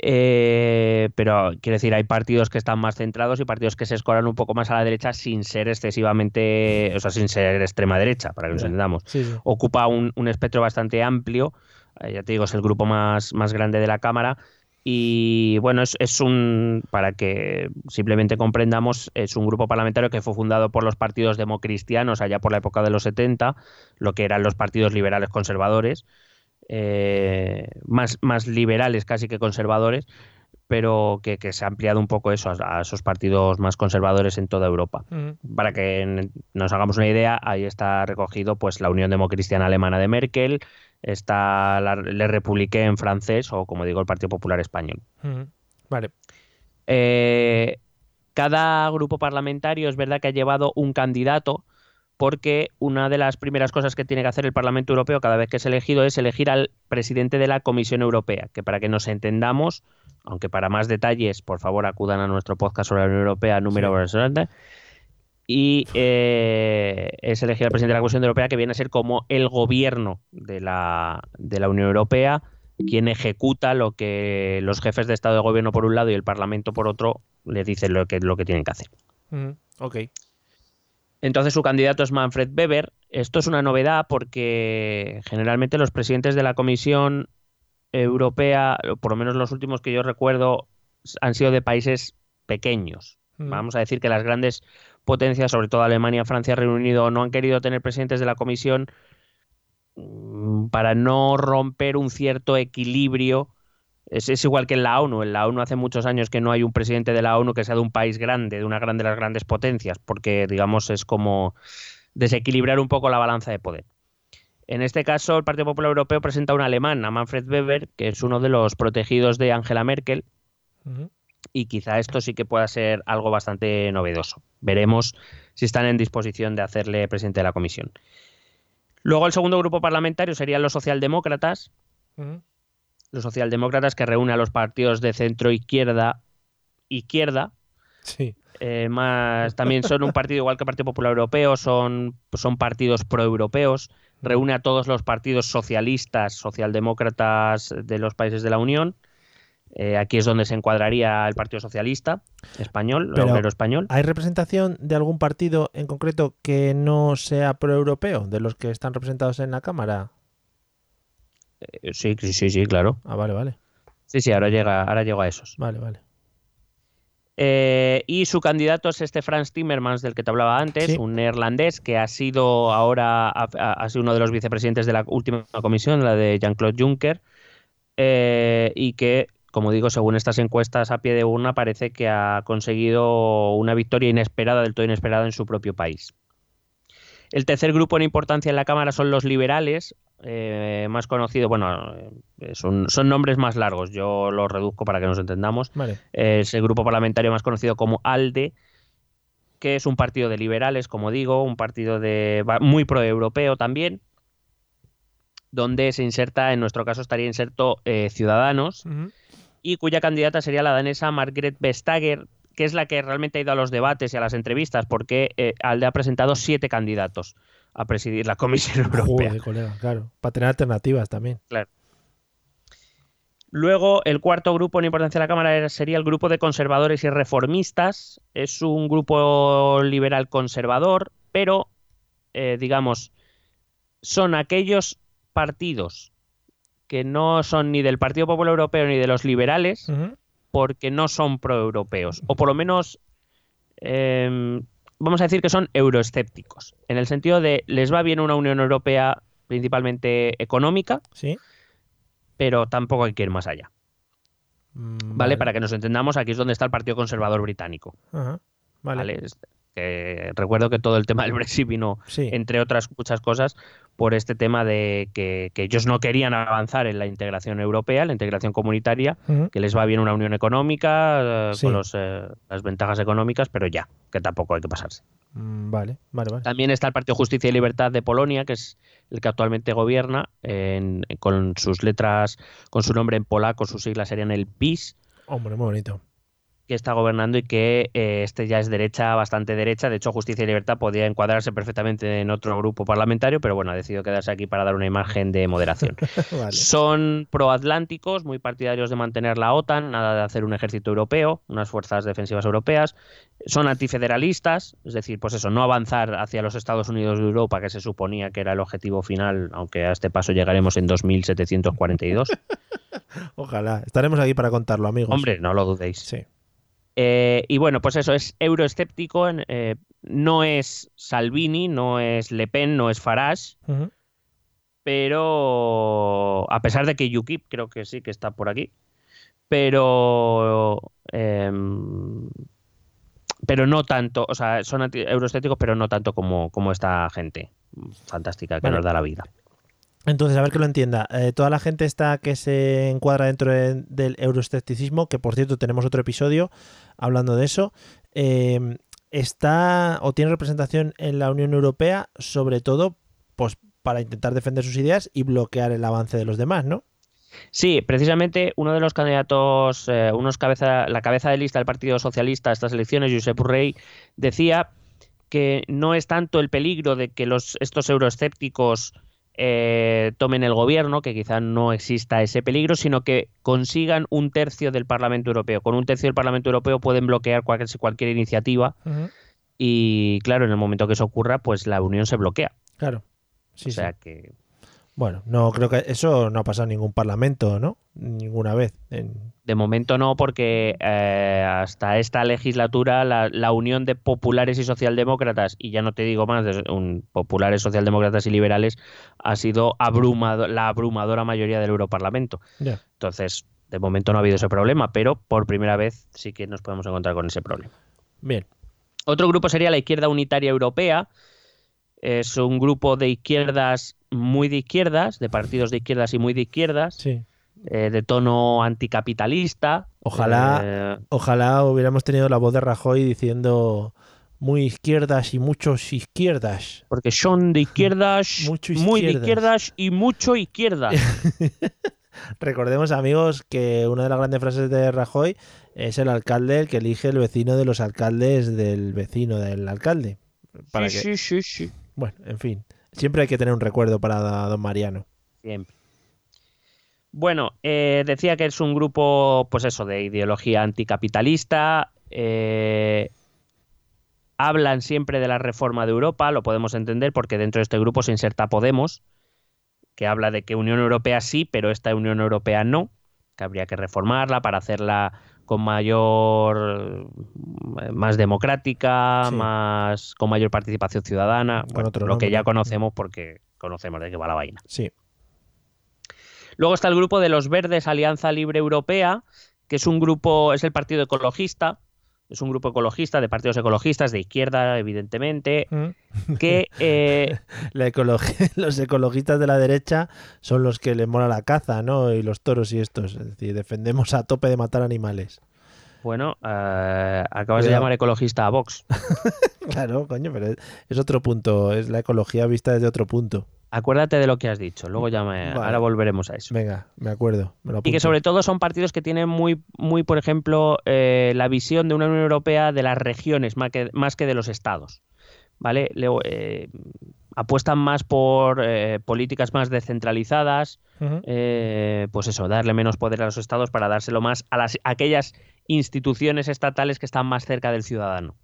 Eh, pero quiero decir, hay partidos que están más centrados y partidos que se escoran un poco más a la derecha sin ser excesivamente, o sea, sin ser extrema derecha, para que nos entendamos. Sí, sí. Ocupa un, un espectro bastante amplio, eh, ya te digo, es el grupo más, más grande de la Cámara. Y bueno, es, es un, para que simplemente comprendamos, es un grupo parlamentario que fue fundado por los partidos democristianos allá por la época de los 70, lo que eran los partidos liberales conservadores, eh, más, más liberales casi que conservadores, pero que, que se ha ampliado un poco eso a, a esos partidos más conservadores en toda Europa. Para que nos hagamos una idea, ahí está recogido pues la Unión Democristiana Alemana de Merkel, está la, Le République en francés o, como digo, el Partido Popular Español. Vale. Eh, cada grupo parlamentario es verdad que ha llevado un candidato porque una de las primeras cosas que tiene que hacer el Parlamento Europeo cada vez que es elegido es elegir al presidente de la Comisión Europea, que para que nos entendamos, aunque para más detalles, por favor, acudan a nuestro podcast sobre la Unión Europea número y eh, es elegir al presidente de la Comisión Europea que viene a ser como el gobierno de la, de la Unión Europea, quien ejecuta lo que los jefes de Estado de Gobierno por un lado y el Parlamento por otro le dicen lo que, lo que tienen que hacer. Ujú. Ok. Entonces su candidato es Manfred Weber. Esto es una novedad porque generalmente los presidentes de la Comisión Europea, por lo menos los últimos que yo recuerdo, han sido de países pequeños. Vamos a decir que las grandes potencias, sobre todo Alemania, Francia, Reino Unido, no han querido tener presidentes de la Comisión mm, para no romper un cierto equilibrio. Es, igual que en la ONU. En la ONU hace muchos años que no hay un presidente de la ONU que sea de un país grande, de una gran de las grandes potencias, porque digamos es como desequilibrar un poco la balanza de poder. En este caso, el Partido Popular Europeo presenta a un alemán, a Manfred Weber, que es uno de los protegidos de Angela Merkel. Y quizá esto sí que pueda ser algo bastante novedoso. Veremos si están en disposición de hacerle presidente de la comisión. Luego el segundo grupo parlamentario serían los socialdemócratas, los socialdemócratas que reúne a los partidos de centro izquierda, izquierda, Sí. eh, más también son un partido igual que el Partido Popular Europeo, son, son partidos proeuropeos, reúne a todos los partidos socialistas, socialdemócratas de los países de la Unión. Eh, aquí es donde se encuadraría el Partido Socialista español, Pero- el obrero español. ¿Hay representación de algún partido en concreto que no sea proeuropeo, de los que están representados en la Cámara? Eh, Sí, sí, sí, sí, claro. Ah, vale, vale. Sí, sí, ahora llega, ahora llego a esos. Vale, vale. Eh, y su candidato es este Frans Timmermans del que te hablaba antes, Sí. un neerlandés que ha sido ahora ha, ha sido uno de los vicepresidentes de la última comisión, la de Jean-Claude Juncker, eh, y que, como digo, según estas encuestas a pie de urna, parece que ha conseguido una victoria inesperada, del todo inesperada en su propio país. El tercer grupo en importancia en la Cámara son los liberales, eh, más conocido, bueno, eh, son, son nombres más largos, yo los reduzco para que nos entendamos Vale. es el grupo parlamentario más conocido como ALDE, que es un partido de liberales, como digo, un partido de muy proeuropeo también, donde se inserta, en nuestro caso estaría inserto eh, Ciudadanos. Y cuya candidata sería la danesa Margrethe Vestager, que es la que realmente ha ido a los debates y a las entrevistas, porque eh, ALDE ha presentado siete candidatos a presidir la Comisión [laughs] Europea. Joder, colega, claro. Para tener alternativas también. Luego, el cuarto grupo en importancia de la Cámara sería el grupo de conservadores y reformistas. Es un grupo liberal conservador, pero, eh, digamos, son aquellos partidos que no son ni del Partido Popular Europeo ni de los liberales, porque no son proeuropeos. O por lo menos, em, vamos a decir que son euroescépticos, en el sentido de les va bien una Unión Europea principalmente económica, Sí. pero tampoco hay que ir más allá. Mm, ¿vale? Para que nos entendamos, aquí es donde está el Partido Conservador Británico. Vale. que recuerdo que todo el tema del Brexit vino, Sí. entre otras muchas cosas, por este tema de que, que ellos no querían avanzar en la integración europea, la integración comunitaria, que les va bien una unión económica, eh, Sí. con los, eh, las ventajas económicas, pero ya, que tampoco hay que pasarse. Mm, Vale, vale, vale. También está el Partido Justicia y Libertad de Polonia, que es el que actualmente gobierna, en- con sus letras, con su nombre en polaco, sus siglas serían el PIS, Hombre, muy bonito. Que está gobernando y que eh, este ya es derecha, bastante derecha. De hecho, Justicia y Libertad podía encuadrarse perfectamente en otro grupo parlamentario, pero bueno, ha decidido quedarse aquí para dar una imagen de moderación. [laughs] vale. Son proatlánticos, muy partidarios de mantener la OTAN, nada de hacer un ejército europeo, unas fuerzas defensivas europeas. Son antifederalistas, es decir, pues eso, no avanzar hacia los Estados Unidos de Europa, que se suponía que era el objetivo final, aunque a este paso llegaremos en 2742. [laughs] Ojalá. Estaremos aquí para contarlo, amigos. Hombre, no lo dudéis. Sí. Eh, y bueno, pues eso, es euroescéptico, eh, no es Salvini, no es Le Pen, no es Farage, pero a pesar de que UKIP creo que sí que está por aquí, pero em, pero no tanto, o sea, son euroescépticos, pero no tanto como, como esta gente fantástica que nos da la vida. Entonces, a ver que lo entienda. Eh, toda la gente está que se encuadra dentro de- del euroescepticismo, que por cierto tenemos otro episodio hablando de eso, eh, está o tiene representación en la Unión Europea, sobre todo pues, para intentar defender sus ideas y bloquear el avance de los demás, ¿no? Sí, precisamente uno de los candidatos, eh, unos cabeza, la cabeza de lista del Partido Socialista a estas elecciones, Josep Urrey, decía que no es tanto el peligro de que los, estos euroescépticos eh, tomen el gobierno, que quizá no exista ese peligro, sino que consigan un tercio del Parlamento Europeo. Con un tercio del Parlamento Europeo pueden bloquear cualquier, cualquier iniciativa y, claro, en el momento que eso ocurra, pues la Unión se bloquea. Claro. Sí, o sea sí. que Bueno, no creo que eso no ha pasado en ningún parlamento, ¿no? Ninguna vez. En- De momento no, porque eh, hasta esta legislatura la, la unión de populares y socialdemócratas, y ya no te digo más, de un, populares, socialdemócratas y liberales, ha sido abrumado, la abrumadora mayoría del Europarlamento. Entonces, de momento no ha habido ese problema, pero por primera vez sí que nos podemos encontrar con ese problema. Bien. Otro grupo sería la Izquierda Unitaria Europea. Es un grupo de izquierdas muy de izquierdas, de partidos de izquierdas y muy de izquierdas, Sí. eh, de tono anticapitalista. Ojalá- eh, Ojalá hubiéramos tenido la voz de Rajoy diciendo muy izquierdas y muchos izquierdas. porque son de izquierdas, [laughs] Mucho muy de izquierdas. izquierdas y mucho izquierdas. [laughs] Recordemos, amigos, que una de las grandes frases de Rajoy es el alcalde el que elige el vecino de los alcaldes del vecino del alcalde. Para sí, que, sí, sí, sí. Bueno, en fin. Siempre hay que tener un recuerdo para don Mariano. Siempre. Bueno, eh, decía que es un grupo, pues eso, de ideología anticapitalista. eh, hablan siempre de la reforma de Europa, lo podemos entender porque dentro de este grupo se inserta Podemos, que habla de que Unión Europea sí, pero esta Unión Europea no, que habría que reformarla para hacerla con mayor, eh, más democrática, Sí. más con mayor participación ciudadana, Con bueno, otro lo que ya conocemos porque conocemos de qué va la vaina. Sí. Luego está el grupo de los Verdes Alianza Libre Europea, que es un grupo, es el partido ecologista, es un grupo ecologista de partidos ecologistas de izquierda, evidentemente, Mm. que [laughs] eh, La [laughs] los ecologistas de la derecha son los que les mola la caza, ¿no? Y los toros y estos. Es decir, defendemos a tope de matar animales. bueno, eh, acabas de llamar ecologista a Vox. [laughs] Claro, coño, pero es, es otro punto. Es la ecología vista desde otro punto. Acuérdate de lo que has dicho, luego ya me, Vale. ahora volveremos a eso. Venga, me acuerdo. me lo Y que sobre todo son partidos que tienen muy, muy por ejemplo, eh, la visión de una Unión Europea de las regiones más que, más que de los estados. ¿Vale? Le- eh, apuestan más por eh, políticas más descentralizadas, eh, pues eso, darle menos poder a los estados para dárselo más a las, a aquellas instituciones estatales que están más cerca del ciudadano.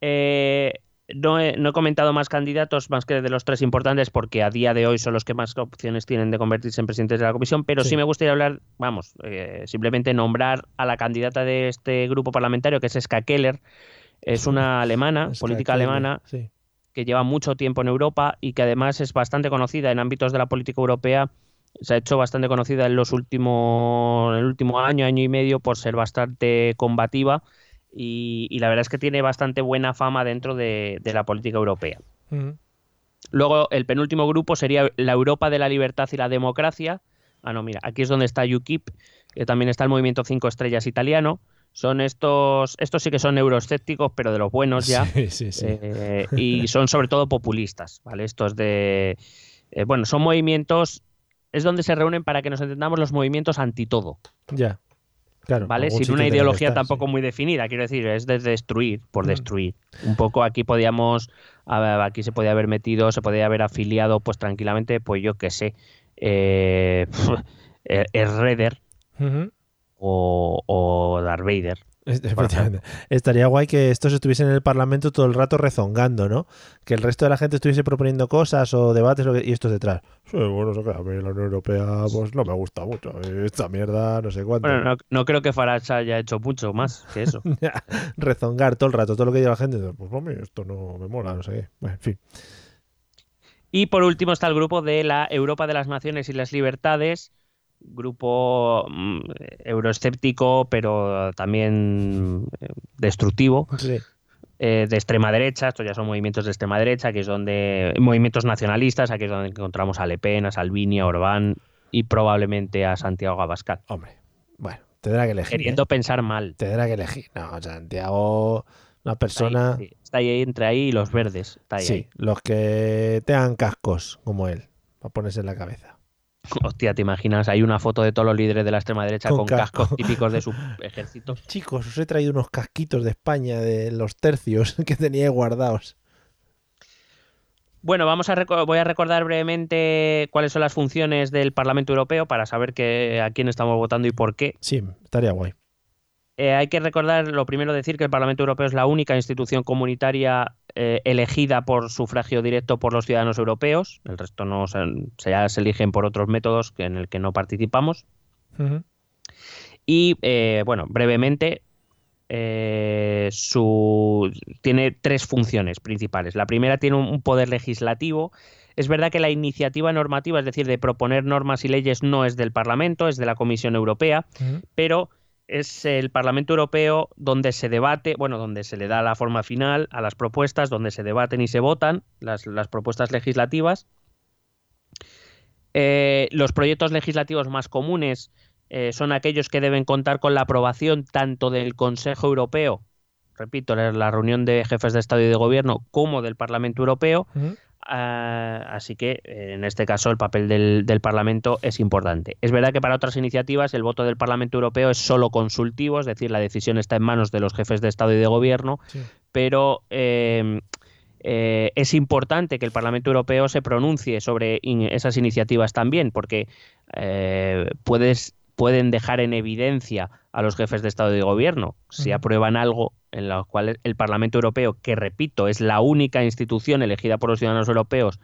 Eh, no, he, no he comentado más candidatos más que de los tres importantes porque a día de hoy son los que más opciones tienen de convertirse en presidentes de la comisión, pero sí, Sí. me gustaría hablar, vamos, eh, simplemente nombrar a la candidata de este grupo parlamentario que es Ska Keller. Es una alemana, política alemana, Sí. que lleva mucho tiempo en Europa y que además es bastante conocida en ámbitos de la política europea. Se ha hecho bastante conocida en los últimos, en el último año, año y medio, por ser bastante combativa y, y la verdad es que tiene bastante buena fama dentro de, de la política europea. Luego, el penúltimo grupo sería la Europa de la libertad y la democracia. Ah, no, mira, aquí es donde está UKIP, que también está el movimiento Cinco Estrellas italiano. Son estos, estos sí que son euroescépticos, pero de los buenos ya. [laughs] Sí, sí, sí. Eh, y son sobre todo populistas, ¿vale? Estos de... eh, bueno, son movimientos... Es donde se reúnen para que nos entendamos los movimientos anti todo, Ya. Claro. ¿vale? Sin una ideología estar, tampoco sí. muy definida, quiero decir, es de destruir, por Mm. destruir. Un poco aquí podíamos... Aquí se podía haber metido, se podía haber afiliado, pues tranquilamente, pues yo qué sé, eh, [laughs] eh, Redder o, o Darth Vader. Es- efectivamente. Estaría guay que estos estuviesen en el Parlamento todo el rato rezongando, ¿no? Que el resto de la gente estuviese proponiendo cosas o debates y estos detrás. Sí, bueno, eso que a mí la Unión Europea pues no me gusta mucho. Esta mierda, no sé cuánto. Bueno, no, no creo que Farage haya hecho mucho más que eso. [laughs] Rezongar todo el rato, todo lo que diga la gente. Pues a mí esto no me mola, no sé qué. Bueno, en fin. Y por último está el grupo de la Europa de las Naciones y las Libertades, grupo mm, euroescéptico, pero también eh, destructivo, Sí. eh, de extrema derecha, estos ya son movimientos de extrema derecha, que es donde movimientos nacionalistas, aquí es donde encontramos a Le Pen, a Salvini, a Orbán y probablemente a Santiago Abascal. Hombre, bueno, tendrá que elegir. Queriendo ¿eh? pensar mal. Tendrá que elegir. No, Santiago, una persona. Ahí, sí, Está ahí entre ahí y los verdes. Está ahí, Sí, ahí. los que tengan cascos como él, para ponerse en la cabeza. [laughs] Hostia, ¿te imaginas? Hay una foto de todos los líderes de la extrema derecha Con con, casco. cascos típicos de su [laughs] ejército. Chicos, os he traído unos casquitos de España de los tercios [laughs] que tenía guardados. Bueno, vamos a voy a recordar brevemente cuáles son las funciones del Parlamento Europeo para saber que, a quién estamos votando y por qué. Sí, estaría guay. Eh, hay que recordar, lo primero, decir que el Parlamento Europeo es la única institución comunitaria eh, elegida por sufragio directo por los ciudadanos europeos. El resto no se, se- ya se eligen por otros métodos que- en el que no participamos. Y eh, bueno, brevemente, eh, su, tiene tres funciones principales. La primera tiene un, un poder legislativo. Es verdad que la iniciativa normativa, es decir, de proponer normas y leyes, no es del Parlamento, es de la Comisión Europea, pero es el Parlamento Europeo donde se debate, bueno, donde se le da la forma final a las propuestas, donde se debaten y se votan las, las propuestas legislativas. Eh, los proyectos legislativos más comunes eh, son aquellos que deben contar con la aprobación tanto del Consejo Europeo, repito, la reunión de jefes de Estado y de Gobierno, como del Parlamento Europeo. Ah, así que eh, en este caso el papel del, del Parlamento es importante. Es verdad que para otras iniciativas el voto del Parlamento Europeo es solo consultivo, es decir, la decisión está en manos de los jefes de Estado y de Gobierno, Sí. pero eh, eh, es importante que el Parlamento Europeo se pronuncie sobre in- esas iniciativas también, porque eh, puedes, pueden dejar en evidencia a los jefes de Estado y de Gobierno si aprueban algo en lo cual el Parlamento Europeo, que repito, es la única institución elegida por los ciudadanos europeos,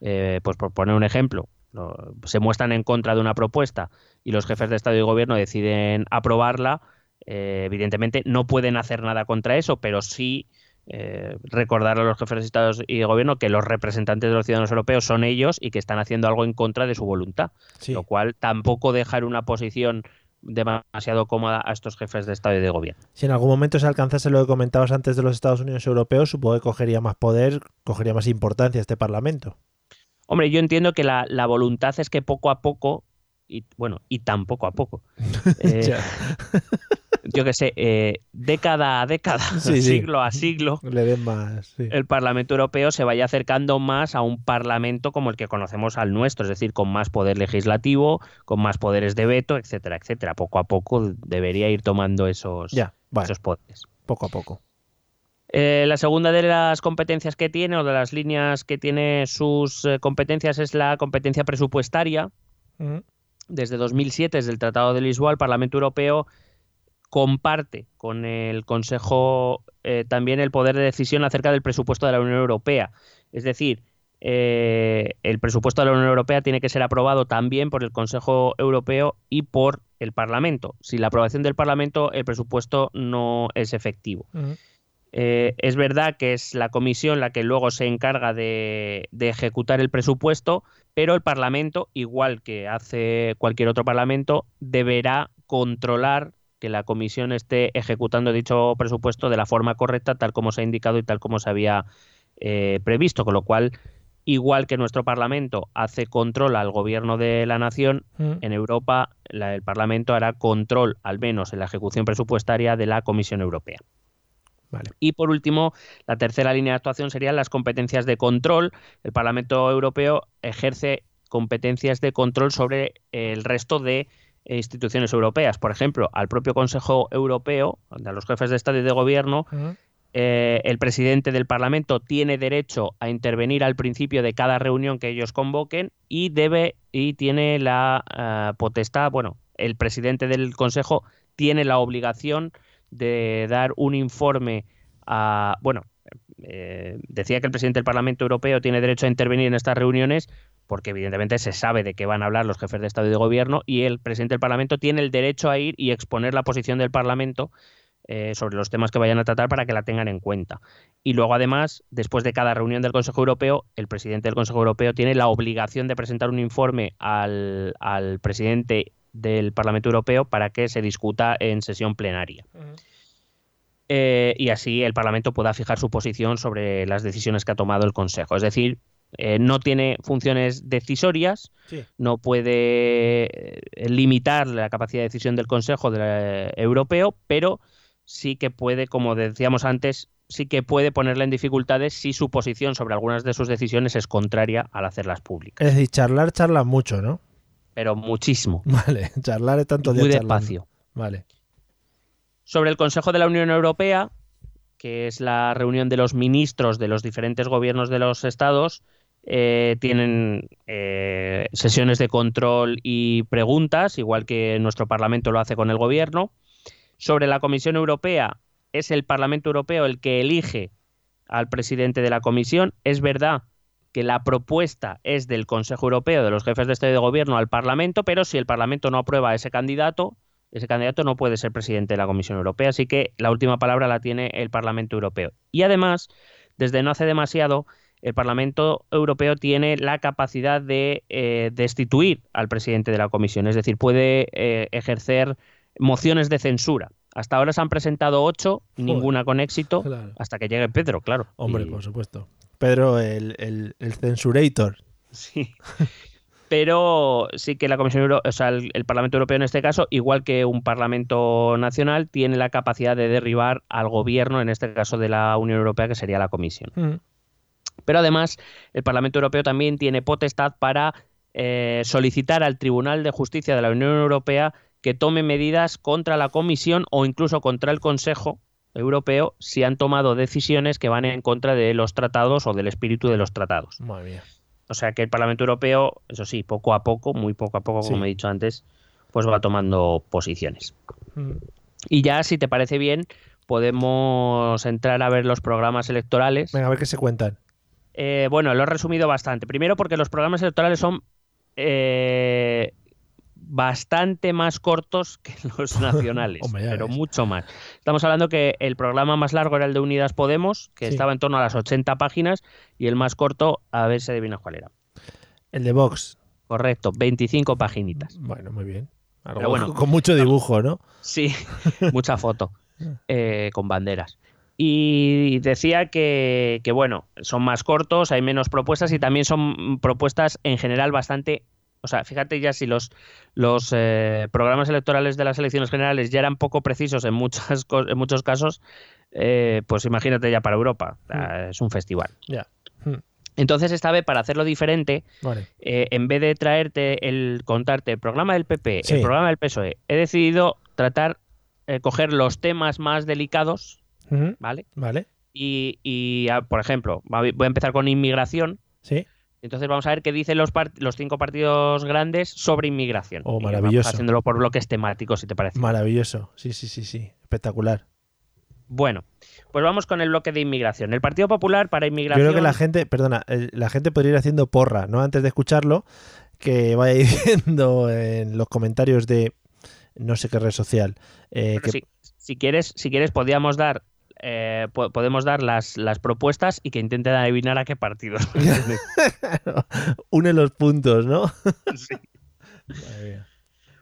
eh, pues por poner un ejemplo, lo- se muestran en contra de una propuesta y los jefes de Estado y Gobierno deciden aprobarla, eh, evidentemente no pueden hacer nada contra eso, pero sí eh, recordar a los jefes de Estado y de Gobierno que los representantes de los ciudadanos europeos son ellos y que están haciendo algo en contra de su voluntad, Sí. lo cual tampoco deja en una posición demasiado cómoda a estos jefes de Estado y de Gobierno. Si en algún momento se alcanzase lo que comentabas antes de los Estados Unidos europeos, supongo que cogería más poder, cogería más importancia este Parlamento. Hombre, yo entiendo que la, la voluntad es que poco a poco, y bueno, y tan poco a poco, [laughs] eh, yo qué sé, eh, década a década, Sí, sí. siglo a siglo, Le den más. sí. el Parlamento Europeo se vaya acercando más a un Parlamento como el que conocemos al nuestro, es decir, con más poder legislativo, con más poderes de veto, etcétera, etcétera. Poco a poco debería ir tomando esos, Ya, esos poderes. poco a poco. Eh, la segunda de las competencias que tiene o de las líneas que tiene sus competencias es la competencia presupuestaria. Ujú. Desde 2007, desde el Tratado de Lisboa, el Parlamento Europeo comparte con el Consejo eh, también el poder de decisión acerca del presupuesto de la Unión Europea. Es decir, eh, el presupuesto de la Unión Europea tiene que ser aprobado también por el Consejo Europeo y por el Parlamento. Sin la aprobación del Parlamento, el presupuesto no es efectivo. Eh, es verdad que es la comisión la que luego se encarga de, de ejecutar el presupuesto, pero el Parlamento, igual que hace cualquier otro Parlamento, deberá controlar que la comisión esté ejecutando dicho presupuesto de la forma correcta, tal como se ha indicado y tal como se había eh, previsto, con lo cual, igual que nuestro Parlamento hace control al gobierno de la nación, Ujú. en Europa la- el Parlamento hará control, al menos en la ejecución presupuestaria, de la Comisión Europea. Vale. Y por último, la tercera línea de actuación serían las competencias de control. El Parlamento Europeo ejerce competencias de control sobre el resto de eh, instituciones europeas. Por ejemplo, al propio Consejo Europeo, a los jefes de Estado y de Gobierno, eh, el presidente del Parlamento tiene derecho a intervenir al principio de cada reunión que ellos convoquen y debe y tiene la eh, potestad, bueno, el presidente del Consejo tiene la obligación de dar un informe a, bueno, eh, decía que el presidente del Parlamento Europeo tiene derecho a intervenir en estas reuniones porque evidentemente se sabe de qué van a hablar los jefes de Estado y de Gobierno y el presidente del Parlamento tiene el derecho a ir y exponer la posición del Parlamento eh, sobre los temas que vayan a tratar para que la tengan en cuenta. Y luego, además, después de cada reunión del Consejo Europeo, el presidente del Consejo Europeo tiene la obligación de presentar un informe al, al presidente del Parlamento Europeo para que se discuta en sesión plenaria. eh, y así el Parlamento pueda fijar su posición sobre las decisiones que ha tomado el Consejo. Es decir, eh, no tiene funciones decisorias, Sí. no puede eh, limitar la capacidad de decisión del Consejo de la- Europeo, pero sí que puede, como decíamos antes, sí que puede ponerle en dificultades si su posición sobre algunas de sus decisiones es contraria al hacerlas públicas. Es decir, charlar, charlan mucho, ¿no? Pero muchísimo, [laughs] Vale, charlar es tanto muy despacio. Vale. Sobre el Consejo de la Unión Europea, que es la reunión de los ministros de los diferentes gobiernos de los estados, eh, tienen eh, sesiones de control y preguntas, igual que nuestro Parlamento lo hace con el gobierno. Sobre la Comisión Europea, es el Parlamento Europeo el que elige al presidente de la Comisión. Es verdad que la propuesta es del Consejo Europeo, de los jefes de Estado y de Gobierno al Parlamento, pero si el Parlamento no aprueba a ese candidato, ese candidato no puede ser presidente de la Comisión Europea, así que la última palabra la tiene el Parlamento Europeo. Y además, desde no hace demasiado, el Parlamento Europeo tiene la capacidad de eh, destituir al presidente de la Comisión, es decir, puede eh, ejercer mociones de censura. Hasta ahora se han presentado ocho, ninguna con éxito, Claro. hasta que llegue Pedro, claro. Hombre, Y- por supuesto. Pedro, el, el, el censurator. Sí. Pero sí que la Comisión Euro- o sea, el, el Parlamento Europeo en este caso, igual que un Parlamento nacional, tiene la capacidad de derribar al gobierno, en este caso de la Unión Europea, que sería la Comisión. Mm. Pero además, el Parlamento Europeo también tiene potestad para eh, solicitar al Tribunal de Justicia de la Unión Europea que tome medidas contra la Comisión o incluso contra el Consejo Europeo si han tomado decisiones que van en contra de los tratados o del espíritu de los tratados. Madre mía. O sea que el Parlamento Europeo, eso sí, poco a poco, muy poco a poco, Sí. como he dicho antes, pues va tomando posiciones. Mm. Y ya, si te parece bien, podemos entrar a ver los programas electorales. Venga, a ver qué se cuentan. Eh, bueno, lo he resumido bastante. Primero porque los programas electorales son eh, bastante más cortos que [laughs] los nacionales, Hombre, pero ves. mucho más. Estamos hablando que el programa más largo era el de Unidas Podemos, que Sí. estaba en torno a las 80 páginas, y el más corto, a ver si adivinas cuál era. El de Vox. Correcto, 25 paginitas. Bueno, muy bien. Algo Pero bueno. con mucho dibujo, ¿no? Sí, [laughs] mucha foto [laughs] eh, con banderas. Y decía que, que, bueno, son más cortos, hay menos propuestas y también son propuestas en general bastante... O sea, fíjate ya si los, los eh, programas electorales de las elecciones generales ya eran poco precisos en, muchas, [laughs] en muchos casos, eh, pues imagínate ya para Europa. Sea, Es un festival. Ya. Mm. Entonces esta vez, para hacerlo diferente, Vale. eh, en vez de traerte el contarte el programa del PP, Sí. el programa del PSOE, he decidido tratar, eh, coger los temas más delicados, Ujú. ¿vale? Vale. Y, y, ah, por ejemplo, voy a empezar con inmigración. Sí. Entonces vamos a ver qué dicen los, cinco partidos grandes sobre inmigración. Oh, maravilloso. haciéndolo por bloques temáticos, si te parece. Maravilloso. Sí, sí, sí, sí. Espectacular. bueno, pues vamos con el bloque de inmigración. El Partido Popular para Yo inmigración... creo que la gente, perdona, la gente podría ir haciendo porra, ¿no? Antes de escucharlo, que vaya [laughs] diciendo en los comentarios de no sé qué red social. eh, que- si, si quieres, si quieres, podríamos dar, eh, po- podemos dar las, las propuestas y que intenten adivinar a qué partido. [laughs] [laughs] une los puntos, ¿no? Sí.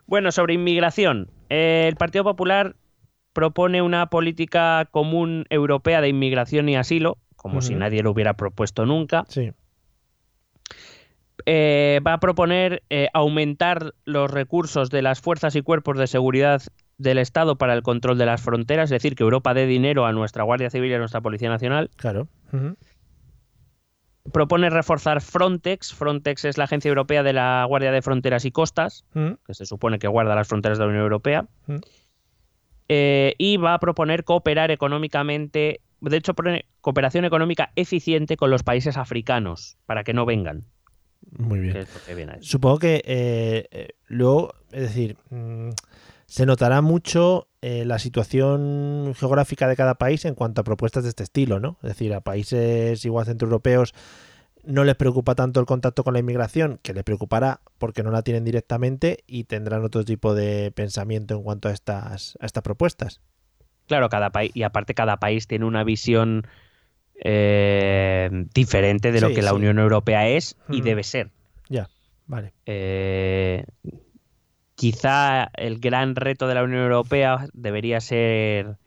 Bueno, sobre inmigración. eh, el Partido Popular propone una política común europea de inmigración y asilo, como si nadie lo hubiera propuesto nunca. Sí. Eh, va a proponer eh, aumentar los recursos de las fuerzas y cuerpos de seguridad del Estado para el control de las fronteras, es decir, que Europa dé dinero a nuestra Guardia Civil y a nuestra Policía Nacional. Claro. Propone reforzar Frontex. Frontex es la agencia europea de la Guardia de Fronteras y Costas, que se supone que guarda las fronteras de la Unión Europea. Eh, y va a proponer cooperar económicamente, de hecho, cooperación económica eficiente con los países africanos para que no vengan. Muy bien. que. Supongo que eh, eh, luego, es decir, mm, se notará mucho eh, la situación geográfica de cada país en cuanto a propuestas de este estilo, ¿no? Es decir, a países igual centroeuropeos no les preocupa tanto el contacto con la inmigración, que les preocupará porque no la tienen directamente y tendrán otro tipo de pensamiento en cuanto a estas, a estas propuestas. Claro, cada país, y aparte cada país tiene una visión eh, diferente de lo Sí, que la sí. Unión Europea es y Mm. debe ser. Vale. Eh, quizá el gran reto de la Unión Europea debería ser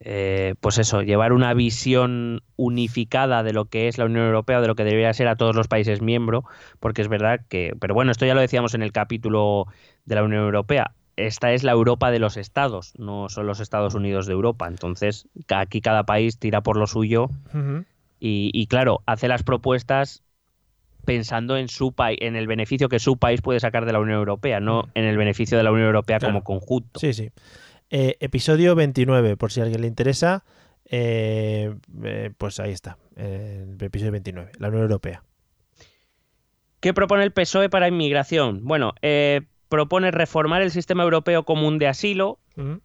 eh, pues eso, llevar una visión unificada de lo que es la Unión Europea, de lo que debería ser a todos los países miembros, porque es verdad que, pero bueno, esto ya lo decíamos en el capítulo de la Unión Europea, esta es la Europa de los estados, no son los Estados Unidos de Europa, entonces aquí cada país tira por lo suyo y, claro, hace las propuestas pensando en su país, en el beneficio que su país puede sacar de la Unión Europea, no en el beneficio de la Unión Europea Claro. como conjunto. Sí, sí. Eh, episodio 29, por si a alguien le interesa, eh, eh, pues ahí está, el episodio 29, la Unión Europea. ¿Qué propone el PSOE para inmigración? Bueno, eh, propone reformar el sistema europeo común de asilo, Ujú.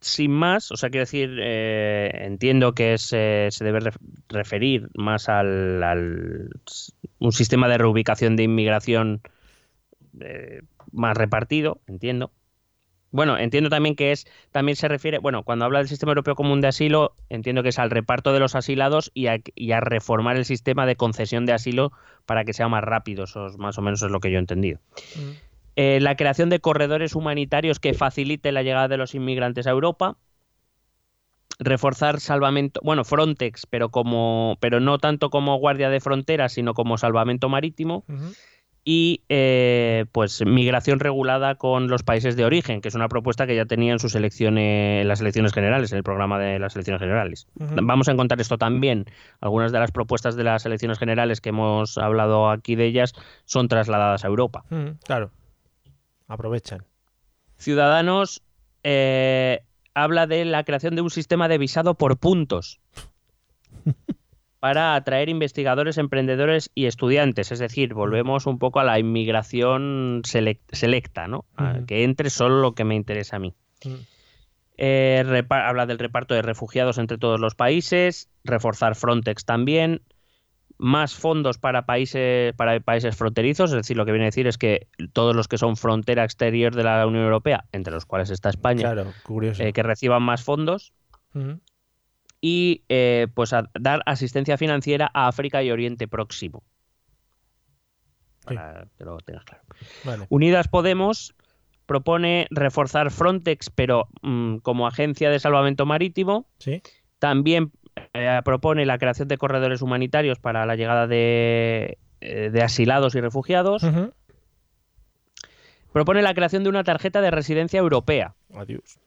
Sin más, o sea, quiero decir, eh, entiendo que es, se debe ref- referir más al, al un sistema de reubicación de inmigración eh, más repartido, entiendo. Bueno, entiendo también que es, también se refiere, bueno, cuando habla del sistema europeo común de asilo, entiendo que es al reparto de los asilados y a, a reformar el sistema de concesión de asilo para que sea más rápido, eso es- más o menos es lo que yo he entendido. Eh, la creación de corredores humanitarios que facilite la llegada de los inmigrantes a Europa. Reforzar salvamento, bueno, Frontex, pero como, pero no tanto como guardia de fronteras, sino como salvamento marítimo. Y eh, pues migración regulada con los países de origen, que es una propuesta que ya tenía en sus elecciones, en las elecciones generales, en el programa de las elecciones generales. Vamos a encontrar esto también. Algunas de las propuestas de las elecciones generales que hemos hablado aquí de ellas son trasladadas a Europa. Claro. Aprovechan. Ciudadanos eh, habla de la creación de un sistema de visado por puntos [laughs] para atraer investigadores, emprendedores y estudiantes. Es decir, volvemos un poco a la inmigración selec- selecta, ¿no? Que entre solo lo que me interesa a mí. Eh, habla del reparto de refugiados entre todos los países, reforzar Frontex también, más fondos para países, para países fronterizos, es decir, lo que viene a decir es que todos los que son frontera exterior de la Unión Europea, entre los cuales está España, Claro, eh, que reciban más fondos y eh, pues a dar asistencia financiera a África y Oriente Próximo. Sí. Para que lo tengas claro. Vale. Unidas Podemos propone reforzar Frontex, pero mm, como agencia de salvamento marítimo. ¿Sí? También eh, propone la creación de corredores humanitarios para la llegada de, eh, de asilados y refugiados. Propone la creación de una tarjeta de residencia europea. Adiós.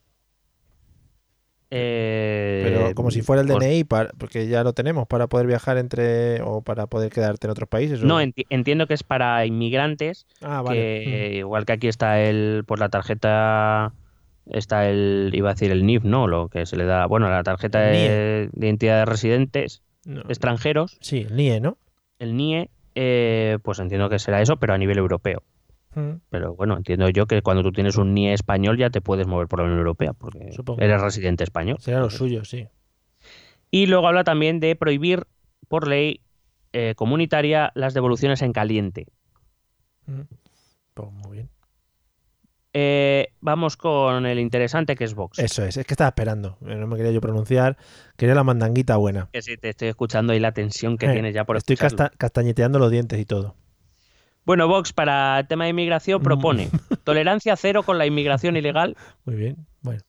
Eh, Pero como si fuera el pues, DNI, para, porque ya lo tenemos para poder viajar entre o para poder quedarte en otros países. ¿o? No, enti- entiendo que es para inmigrantes, ah, vale. que igual que aquí está el, pues la tarjeta, está el, iba a decir el NIF, ¿no? Lo que se le da, bueno, la tarjeta El de, de identidad de residentes Mm. No. extranjeros, Sí, el NIE, ¿no? el NIE, eh, pues entiendo que será eso, pero a nivel europeo. Ujú. Pero bueno, entiendo yo que cuando tú tienes un NIE español ya te puedes mover por la Unión Europea, porque Supongo. eres residente español. Será lo suyo, sí. Y luego habla también de prohibir por ley eh, comunitaria las devoluciones en caliente. Ujú. Pues muy bien. Eh, vamos con el interesante que es Vox. Eso es, es que estaba esperando. eh, No me quería yo pronunciar. Quería la mandanguita buena. Que sí, te estoy escuchando y la tensión que Eh, tienes ya por Estoy casta- castañeteando los dientes y todo. Bueno, Vox para el tema de inmigración Mm. propone [laughs] tolerancia cero con la inmigración ilegal. Muy bien. Bueno.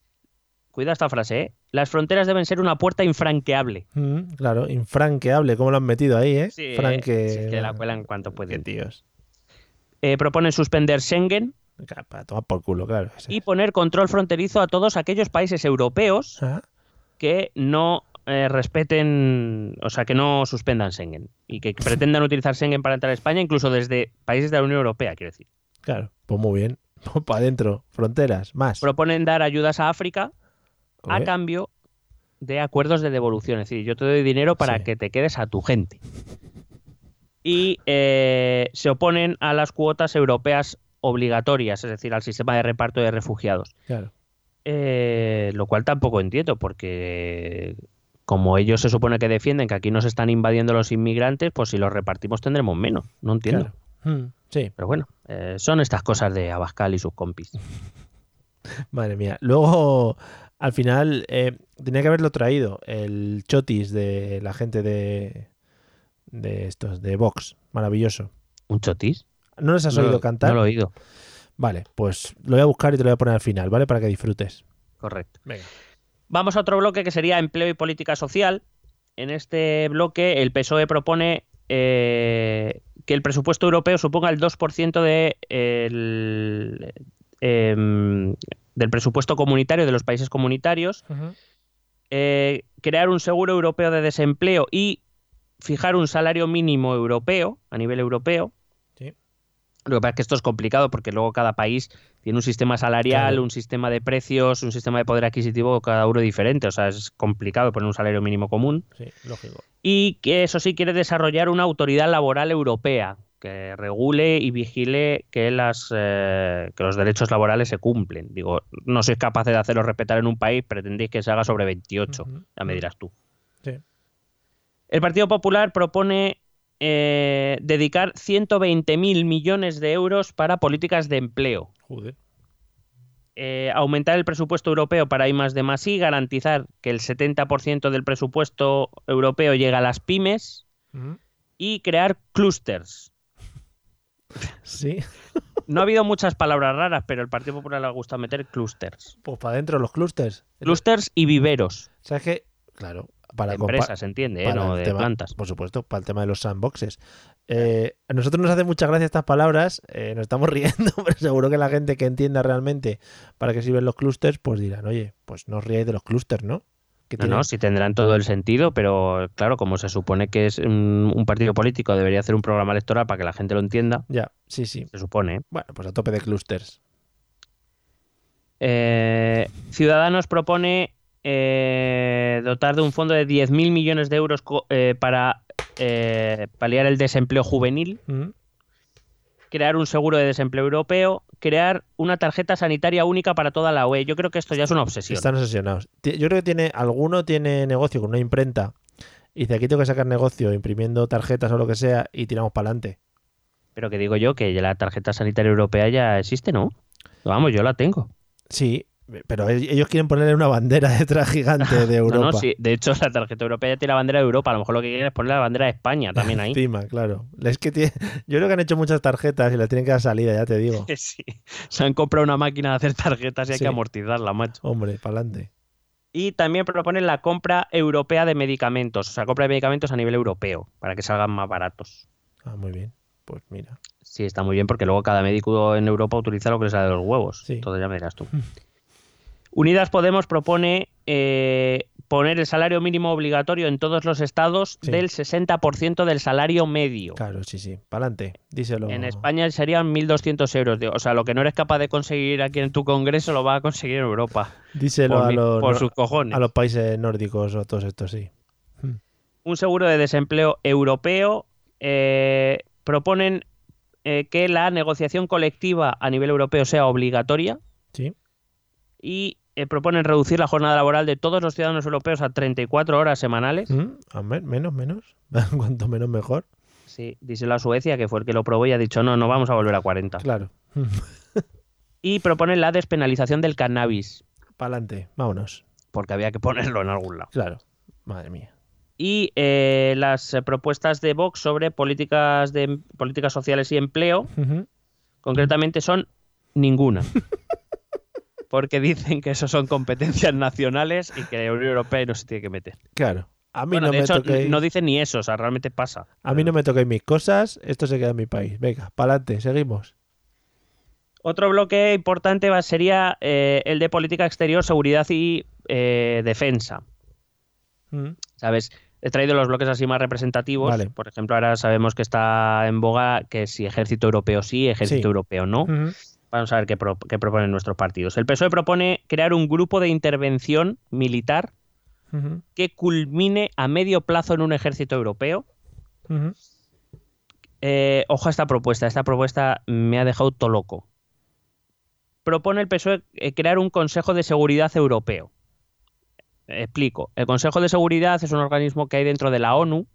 Cuida esta frase, ¿eh? Las fronteras deben ser una puerta infranqueable. Mm, claro, infranqueable. ¿Cómo lo han metido ahí, eh? Sí, Franque... sí, que la cuelan cuanto pueden. tíos. Eh, proponen suspender Schengen Para tomar por culo, claro. y poner control fronterizo a todos aquellos países europeos Ah, que no eh, respeten, o sea, que no suspendan Schengen y que pretendan utilizar Schengen para entrar a España, incluso desde países de la Unión Europea, quiero decir. claro, pues muy bien. [laughs] para adentro, fronteras, más. Proponen dar ayudas a África a cambio de acuerdos de devolución. Es decir, yo te doy dinero para Sí. que te quedes a tu gente. Y eh, se oponen a las cuotas europeas obligatorias, es decir, al sistema de reparto de refugiados. Claro. Eh, lo cual tampoco entiendo, porque como ellos se supone que defienden que aquí nos están invadiendo los inmigrantes, pues si los repartimos tendremos menos. No entiendo. Claro. Mm, sí, Pero bueno, eh, son estas cosas de Abascal y sus compis. [laughs] madre mía. Luego, al final, eh, tenía que haberlo traído el chotis de la gente de, de estos, de Vox. Maravilloso. ¿Un chotis? ¿No les has No oído cantar? No lo he oído. Vale, pues lo voy a buscar y te lo voy a poner al final, ¿vale? Para que disfrutes. Correcto. Venga. Vamos a otro bloque que sería empleo y política social. En este bloque el PSOE propone eh, que el presupuesto europeo suponga el 2% de el, em, del presupuesto comunitario de los países comunitarios, eh, crear un seguro europeo de desempleo y fijar un salario mínimo europeo a nivel europeo. Lo que pasa es que esto es complicado porque luego cada país tiene un sistema salarial, Claro. un sistema de precios, un sistema de poder adquisitivo cada uno diferente. O sea, es complicado poner un salario mínimo común. Sí, lógico. Y que eso sí quiere desarrollar una autoridad laboral europea que regule y vigile que, las, eh, que los derechos laborales se cumplen. Digo, no sois capaces de hacerlo respetar en un país, pretendéis que se haga sobre 28. Ujú. Ya me dirás tú. Sí. El Partido Popular propone eh, dedicar 120.000 millones de euros para políticas de empleo. Joder. Eh, aumentar el presupuesto europeo para I más de más I, garantizar que el 70% del presupuesto europeo llegue a las pymes Ujú. y crear clústers. Sí. No ha habido muchas palabras raras, pero al Partido Popular le gusta meter clústers. Pues para adentro los clústers. Clústers y viveros. ¿Sabes qué? Claro, para De empresas, entiende, ¿eh? no de tema- plantas. Por supuesto, para el tema de los sandboxes. Eh, a nosotros nos hace mucha gracia estas palabras, eh, nos estamos [laughs] riendo, pero seguro que la gente que entienda realmente para qué sirven los clústers, pues dirán, oye, pues no os riáis de los clústers, ¿no? Que No, tienen- no, sí tendrán todo el sentido, pero claro, como se supone que es un, un partido político, debería hacer un programa electoral para que la gente lo entienda, Ya, sí, sí. se supone. ¿eh? Bueno, pues a tope de clústers. Eh, Ciudadanos propone eh, dotar de un fondo de 10.000 millones de euros eh, para eh, paliar el desempleo juvenil, Ujú. crear un seguro de desempleo europeo, crear una tarjeta sanitaria única para toda la UE. Yo creo que esto ya es una obsesión. Están obsesionados. Yo creo que tiene, alguno tiene negocio con una imprenta y dice, aquí tengo que sacar negocio imprimiendo tarjetas o lo que sea y tiramos para adelante. Pero que digo yo que la tarjeta sanitaria europea ya existe, ¿no? Vamos, yo la tengo. Sí, pero e- ellos quieren ponerle una bandera [laughs] detrás gigante de Europa. [laughs] No, no, sí. De hecho, la tarjeta europea ya tiene la bandera de Europa. A lo mejor lo que quieren es poner la bandera de España también ahí. Encima, claro. Es que tiene- Yo creo que han hecho muchas tarjetas y las tienen que dar salida, ya te digo. [laughs] Sí. Se han comprado una máquina de hacer tarjetas y hay Sí. que amortizarla, macho. Hombre, para adelante. Y también proponen la compra europea de medicamentos, o sea, compra de medicamentos a nivel europeo, para que salgan más baratos. Ah, muy bien. Pues mira. Sí, está muy bien porque luego cada médico en Europa utiliza lo que le sale de los huevos. Sí. Entonces ya me dirás tú. Unidas Podemos propone eh, poner el salario mínimo obligatorio en todos los estados Sí. del 60% del salario medio. Claro, sí, sí. Para adelante. Díselo. En España serían 1.200 euros. O sea, lo que no eres capaz de conseguir aquí en tu congreso lo vas a conseguir en Europa. Díselo por a los, por no- sus cojones. a los países nórdicos o todos estos, sí. un seguro de desempleo europeo. eh, proponen eh, que la negociación colectiva a nivel europeo sea obligatoria Sí. y eh, proponen reducir la jornada laboral de todos los ciudadanos europeos a 34 horas semanales. Mm, a ver, menos, menos. [laughs] Cuanto menos, mejor. Sí, díselo a Suecia, que fue el que lo probó y ha dicho no, no vamos a volver a 40. Claro. [laughs] Y proponen la despenalización del cannabis, Para adelante. Vámonos. porque había que ponerlo en algún lado. Claro. Madre mía. Y eh, las eh, propuestas de Vox sobre políticas, de, políticas sociales y empleo concretamente son ninguna. [laughs] Porque dicen que eso son competencias nacionales y que la Unión Europea no se tiene que meter. Claro. A mí Bueno, no de me hecho, toquéis. no dicen ni eso, o sea, realmente pasa. A mí no me toquéis mis cosas. Esto se queda en mi país. Venga, para adelante. Seguimos. Otro bloque importante sería eh, el de política exterior, seguridad y eh, defensa. Mm. ¿Sabes? He traído los bloques así más representativos. Vale. Por ejemplo, ahora sabemos que está en boga que si ejército europeo sí, ejército Sí. europeo no. Ujú. Vamos a ver qué, pro- qué proponen nuestros partidos. El PSOE propone crear un grupo de intervención militar que culmine a medio plazo en un ejército europeo. Eh, ojo a esta propuesta. Esta propuesta me ha dejado todo loco. Propone el PSOE eh, crear un Consejo de Seguridad Europeo. Explico. El Consejo de Seguridad es un organismo que hay dentro de la ONU,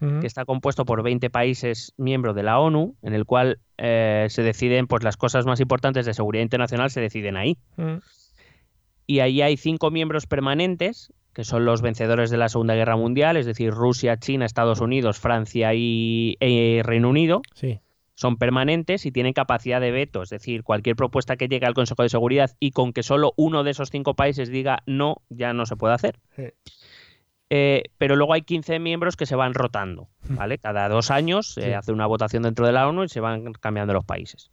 Que está compuesto por 20 países miembros de la ONU, en el cual eh, se deciden pues, las cosas más importantes de seguridad internacional, se deciden ahí. Y ahí hay cinco miembros permanentes, que son los vencedores de la Segunda Guerra Mundial, es decir, Rusia, China, Estados Unidos, Francia y eh, Reino Unido. Sí. son permanentes y tienen capacidad de veto, es decir, cualquier propuesta que llegue al Consejo de Seguridad y con que solo uno de esos cinco países diga no, ya no se puede hacer. Sí. Eh, pero luego hay 15 miembros que se van rotando, ¿vale? Cada dos años se Sí. hace una votación dentro de la ONU y se van cambiando los países.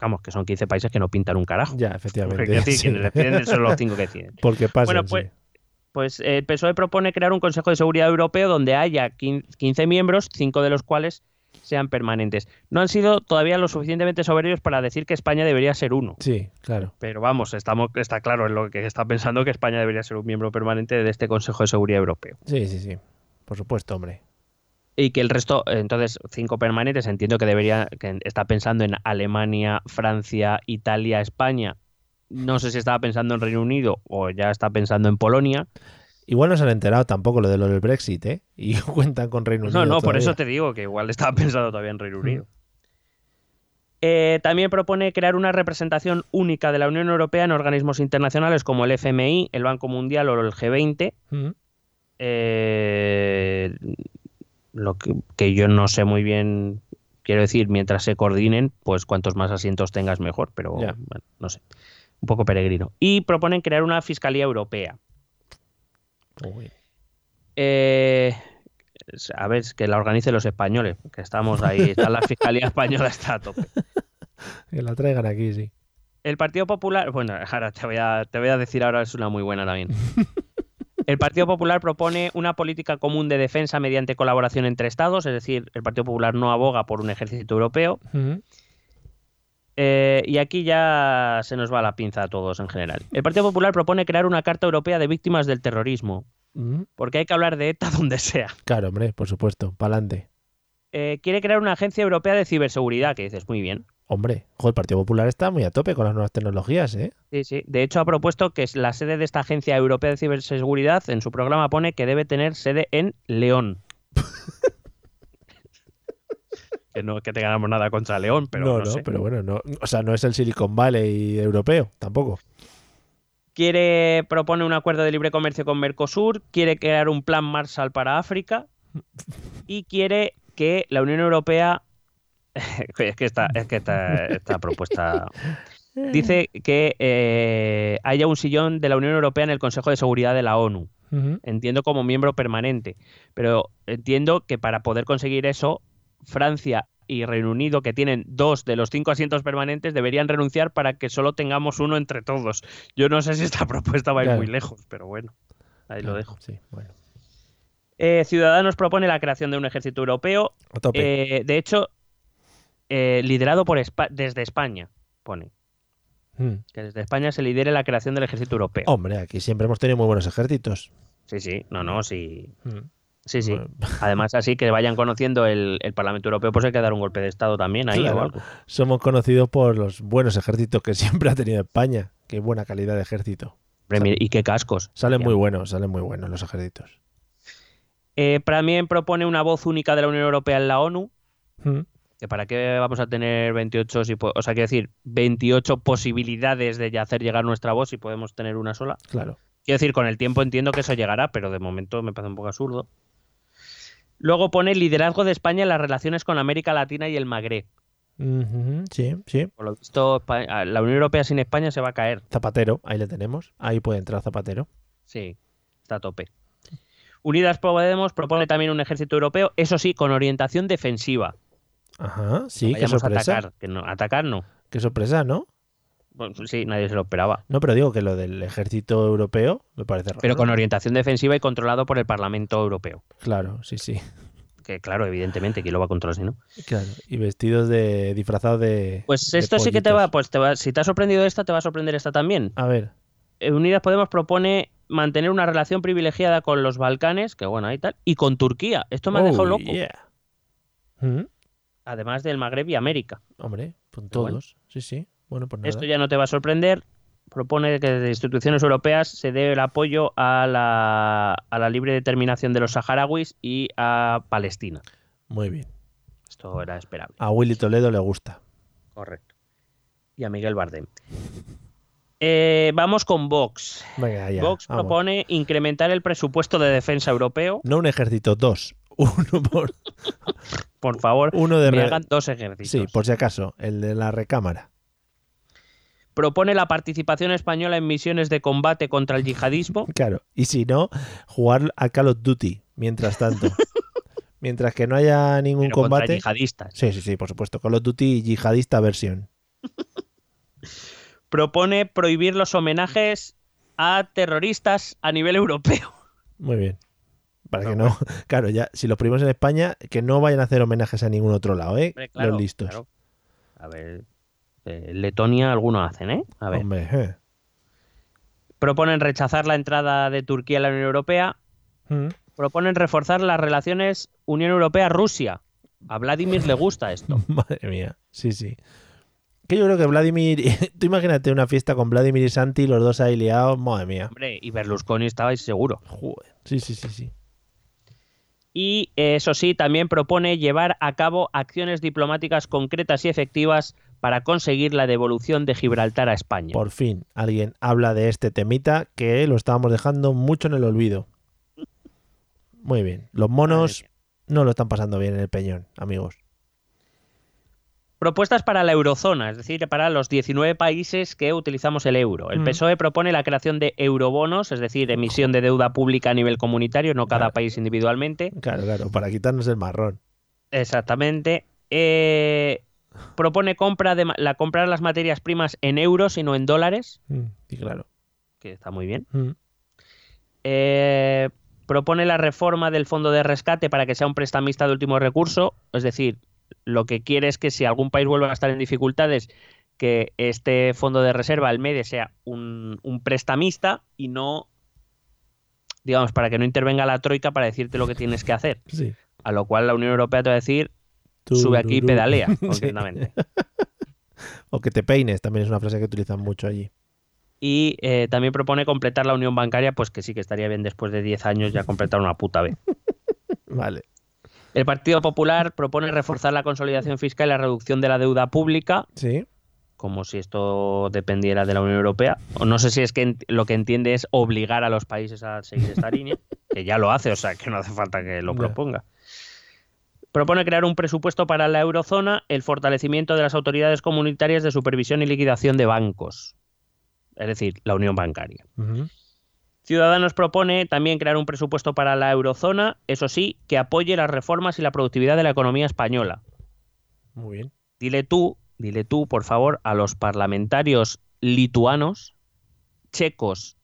Vamos, que son 15 países que no pintan un carajo. Ya, Porque, efectivamente. [laughs] decir, sí. quienes deciden son los cinco que deciden. [laughs] Porque pasa. Bueno, pues, pues eh, el PSOE propone crear un Consejo de Seguridad Europeo donde haya 15 miembros, cinco de los cuales sean permanentes. No han sido todavía lo suficientemente soberbios para decir que España debería ser uno. Sí, claro. Pero vamos, estamos, está claro en lo que está pensando que España debería ser un miembro permanente de este Consejo de Seguridad Europeo. Sí, sí, sí. Por supuesto, hombre. Y que el resto, entonces, cinco permanentes, entiendo que debería, que está pensando en Alemania, Francia, Italia, España. No sé si estaba pensando en Reino Unido o ya está pensando en Polonia. Igual no se han enterado tampoco lo de lo del Brexit, ¿eh? [laughs] Y cuentan con Reino Unido. No, no, por eso te digo que igual estaba [laughs] pensando todavía en Reino Unido. Eh, también propone crear una representación única de la Unión Europea en organismos internacionales como el FMI, el Banco Mundial o el G20. Mm. Eh, lo que, que yo no sé muy bien, quiero decir, mientras se coordinen, pues cuantos más asientos tengas mejor, pero bueno, no sé, un poco peregrino. Y proponen crear una Fiscalía Europea. Uy. Eh, a ver, que la organicen los españoles, que estamos ahí, está la Fiscalía [laughs] Española está a tope. Que la traigan aquí, sí. El Partido Popular, bueno, ahora te voy a, te voy a decir ahora es una muy buena también. El Partido Popular propone una política común de defensa mediante colaboración entre Estados, es decir, el Partido Popular no aboga por un ejército europeo. Mm. Eh, y aquí ya se nos va la pinza a todos en general. El Partido Popular propone crear una Carta Europea de Víctimas del Terrorismo, Mm. porque hay que hablar de ETA [laughs] donde sea. Claro, hombre, por supuesto. Pa'lante. Eh, quiere crear una agencia europea de ciberseguridad, que dices, muy bien. Hombre, el Partido Popular está muy a tope con las nuevas tecnologías, ¿eh? Sí, sí. De hecho, ha propuesto que la sede de esta agencia europea de ciberseguridad, en su programa pone que debe tener sede en León. [laughs] que no que tengamos nada contra León, pero no, no, no, sé. pero bueno, no, o sea, no es el Silicon Valley europeo, tampoco. Quiere propone un acuerdo de libre comercio con Mercosur, quiere crear un plan Marshall para África y quiere que la Unión Europea [laughs] es que esta, es que esta, esta propuesta [laughs] dice que eh, haya un sillón de la Unión Europea en el Consejo de Seguridad de la ONU. Entiendo como miembro permanente, pero entiendo que para poder conseguir eso, Francia y Reino Unido, que tienen dos de los cinco asientos permanentes, deberían renunciar para que solo tengamos uno entre todos. Yo no sé si esta [laughs] propuesta va a ir Claro. muy lejos, pero bueno, ahí lo dejo. Sí, bueno. Eh, Ciudadanos propone la creación de un ejército europeo, eh, de hecho, eh, liderado por Espa- desde España, pone. Mm. Que desde España se lidere la creación del ejército europeo. Hombre, aquí siempre hemos tenido muy buenos ejércitos. Sí, sí, no, no, sí. Mm. Sí, sí. Bueno, [laughs] Además, así que vayan conociendo el, el Parlamento Europeo, pues hay que dar un golpe de Estado también ahí Claro. o algo. Somos conocidos por los buenos ejércitos que [laughs] siempre ha tenido España. Qué buena calidad de ejército. Y qué cascos. Salen Ya. muy buenos, salen muy buenos los ejércitos. Eh, también propone una voz única de la Unión Europea en la ONU. Mm. Que para qué vamos a tener 28, si o sea, quiero decir, 28 posibilidades de hacer llegar nuestra voz si podemos tener una sola. Claro. Quiero decir, con el tiempo entiendo que eso llegará, pero de momento me parece un poco absurdo. Luego pone liderazgo de España en las relaciones con América Latina y el Magreb. Sí, sí. Por lo visto, la Unión Europea sin España se va a caer. Zapatero, ahí le tenemos. Ahí puede entrar Zapatero. Sí, está a tope. Unidas Podemos propone también un ejército europeo, eso sí, con orientación defensiva. Ajá, sí, qué Vayamos a sorpresa. atacar, que no, atacar no. Qué sorpresa, ¿no? Bueno, sí, nadie se lo esperaba. No, pero digo que lo del ejército europeo me parece raro. Pero con orientación defensiva y controlado por el Parlamento Europeo. Claro, sí, sí. Que claro, evidentemente, ¿quién lo va a controlar si no? Claro. Y vestidos de. disfrazados de. Pues de esto sí que te va, pues te va, si te ha sorprendido esta, te va a sorprender esta también. A ver. Eh, Unidas Podemos propone mantener una relación privilegiada con los Balcanes, que bueno, ahí tal, y con Turquía. Esto me ha dejado Oh, loco. yeah. Mm, Además del Magreb y América. Hombre, con bueno. todos. Sí, sí. Bueno, pues nada. Esto ya no te va a sorprender. Propone que desde instituciones europeas se dé el apoyo a la, a la libre determinación de los saharauis y a Palestina. Muy bien. Esto era esperable. A Willy Toledo le gusta. Correcto. Y a Miguel Bardem. Eh, vamos con Vox. Venga, ya. Vox vamos. propone incrementar el presupuesto de defensa europeo. No un ejército, dos. [laughs] Uno por, Por favor, uno de me hagan dos ejercicios. Sí, por si acaso, el de la recámara. Propone la participación española en misiones de combate contra el yihadismo. [laughs] Claro. Y si no, jugar a Call of Duty, mientras tanto. [laughs] mientras que no haya ningún pero contra combate. yihadistas. Sí, sí, sí, por supuesto. Call of Duty yihadista versión. [laughs] Propone prohibir los homenajes a terroristas a nivel europeo. Muy bien. Para que no. Claro, ya, si los primos en España, que no vayan a hacer homenajes a ningún otro lado, ¿eh? Hombre, claro, los listos. claro. A ver, eh, Letonia algunos hacen, ¿eh? A ver. Hombre, eh. Proponen rechazar la entrada de Turquía a la Unión Europea. Mm. Proponen reforzar las relaciones Unión Europea-Rusia. A Vladimir le gusta esto. [laughs] Madre mía. Sí, sí. Que yo creo que Vladimir. [laughs] Tú imagínate una fiesta con Vladimir y Santi, los dos ahí liados. Madre mía. Hombre, y Berlusconi estaba ahí seguro. Joder. Sí, sí, sí, sí. Y eh, eso sí, también propone llevar a cabo acciones diplomáticas concretas y efectivas para conseguir la devolución de Gibraltar a España. Por fin alguien habla de este temita que lo estábamos dejando mucho en el olvido. Muy bien. Los monos no lo están pasando bien en el peñón, amigos. Propuestas para la eurozona, es decir, para los 19 países que utilizamos el euro. El Mm. PSOE propone la creación de eurobonos, es decir, emisión de deuda pública a nivel comunitario, no cada Claro. país individualmente. Claro, claro, para quitarnos el marrón. Exactamente. Eh, propone compra de la comprar las materias primas en euros y no en dólares, Mm, Sí, claro. que está muy bien. Mm. Eh, propone la reforma del fondo de rescate para que sea un prestamista de último recurso, es decir, lo que quiere es que si algún país vuelve a estar en dificultades, que este fondo de reserva, el MEDE, sea un, un prestamista y no, digamos, para que no intervenga la troika para decirte lo que tienes que hacer. Sí. A lo cual la Unión Europea te va a decir, sube aquí y pedalea, [laughs] concretamente. O que te peines, también es una frase que utilizan mucho allí. Y eh, también propone completar la unión bancaria, pues que sí que estaría bien después de 10 años ya completar una puta vez. [laughs] Vale. El Partido Popular propone reforzar la consolidación fiscal y la reducción de la deuda pública, Sí. como si esto dependiera de la Unión Europea. O no sé si es que lo que entiende es obligar a los países a seguir esta línea, que ya lo hace, o sea que no hace falta que lo proponga. Propone crear un presupuesto para la eurozona, el fortalecimiento de las autoridades comunitarias de supervisión y liquidación de bancos, es decir, la unión bancaria. Ciudadanos propone también crear un presupuesto para la eurozona, eso sí, que apoye las reformas y la productividad de la economía española. Muy bien. Dile tú, dile tú, por favor, a los parlamentarios lituanos, checos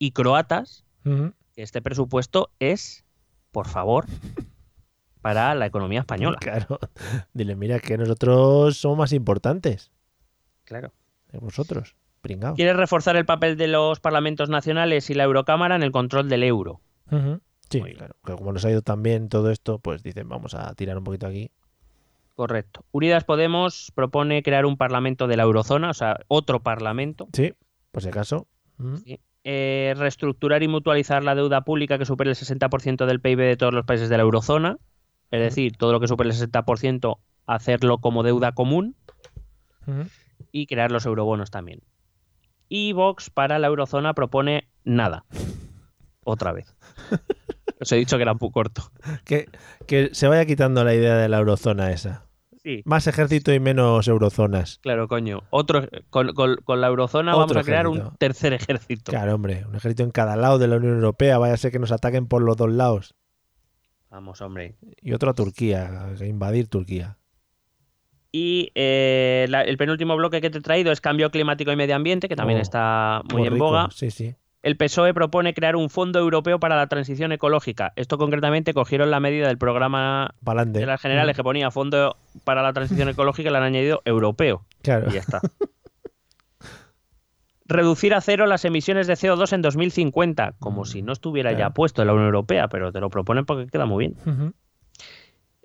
y croatas que este presupuesto es, por favor, para la economía española. [laughs] Claro. Dile, mira que nosotros somos más importantes Claro. que vosotros. Pringao. Quiere reforzar el papel de los parlamentos nacionales y la Eurocámara en el control del euro. Sí, Muy claro. Que como nos ha ido tan bien todo esto, pues dicen, vamos a tirar un poquito aquí. Correcto. Unidas Podemos propone crear un parlamento de la eurozona, o sea, otro parlamento. Sí, por si acaso. Sí. Eh, reestructurar y mutualizar la deuda pública que supere el 60% del PIB de todos los países de la eurozona. Es decir, todo lo que supere el 60% hacerlo como deuda común y crear los eurobonos también. Y Vox para la eurozona propone nada. Otra vez. [laughs] Os he dicho que era un poco corto. Que, que se vaya quitando la idea de la eurozona esa. Sí, Más ejército y menos eurozonas. claro, coño. Otro, con, con- con la eurozona vamos a crear un tercer ejército. Claro, hombre, un ejército en cada lado de la Unión Europea. Vaya a ser que nos ataquen por los dos lados. Vamos, hombre. Y otro a Turquía, a invadir Turquía. Y eh, la- el penúltimo bloque que te he traído es cambio climático y medio ambiente, que también Oh, está muy en rico. boga. Sí, sí. El PSOE propone crear un fondo europeo para la transición ecológica. Esto concretamente cogieron la medida del programa Pa'lante. de las generales que ponía fondo para la transición ecológica y le han añadido europeo. Claro. Y ya está. [laughs] Reducir a cero las emisiones de CO2 en 2050, como si no estuviera ya puesto en la Unión Europea, pero te lo proponen porque queda muy bien.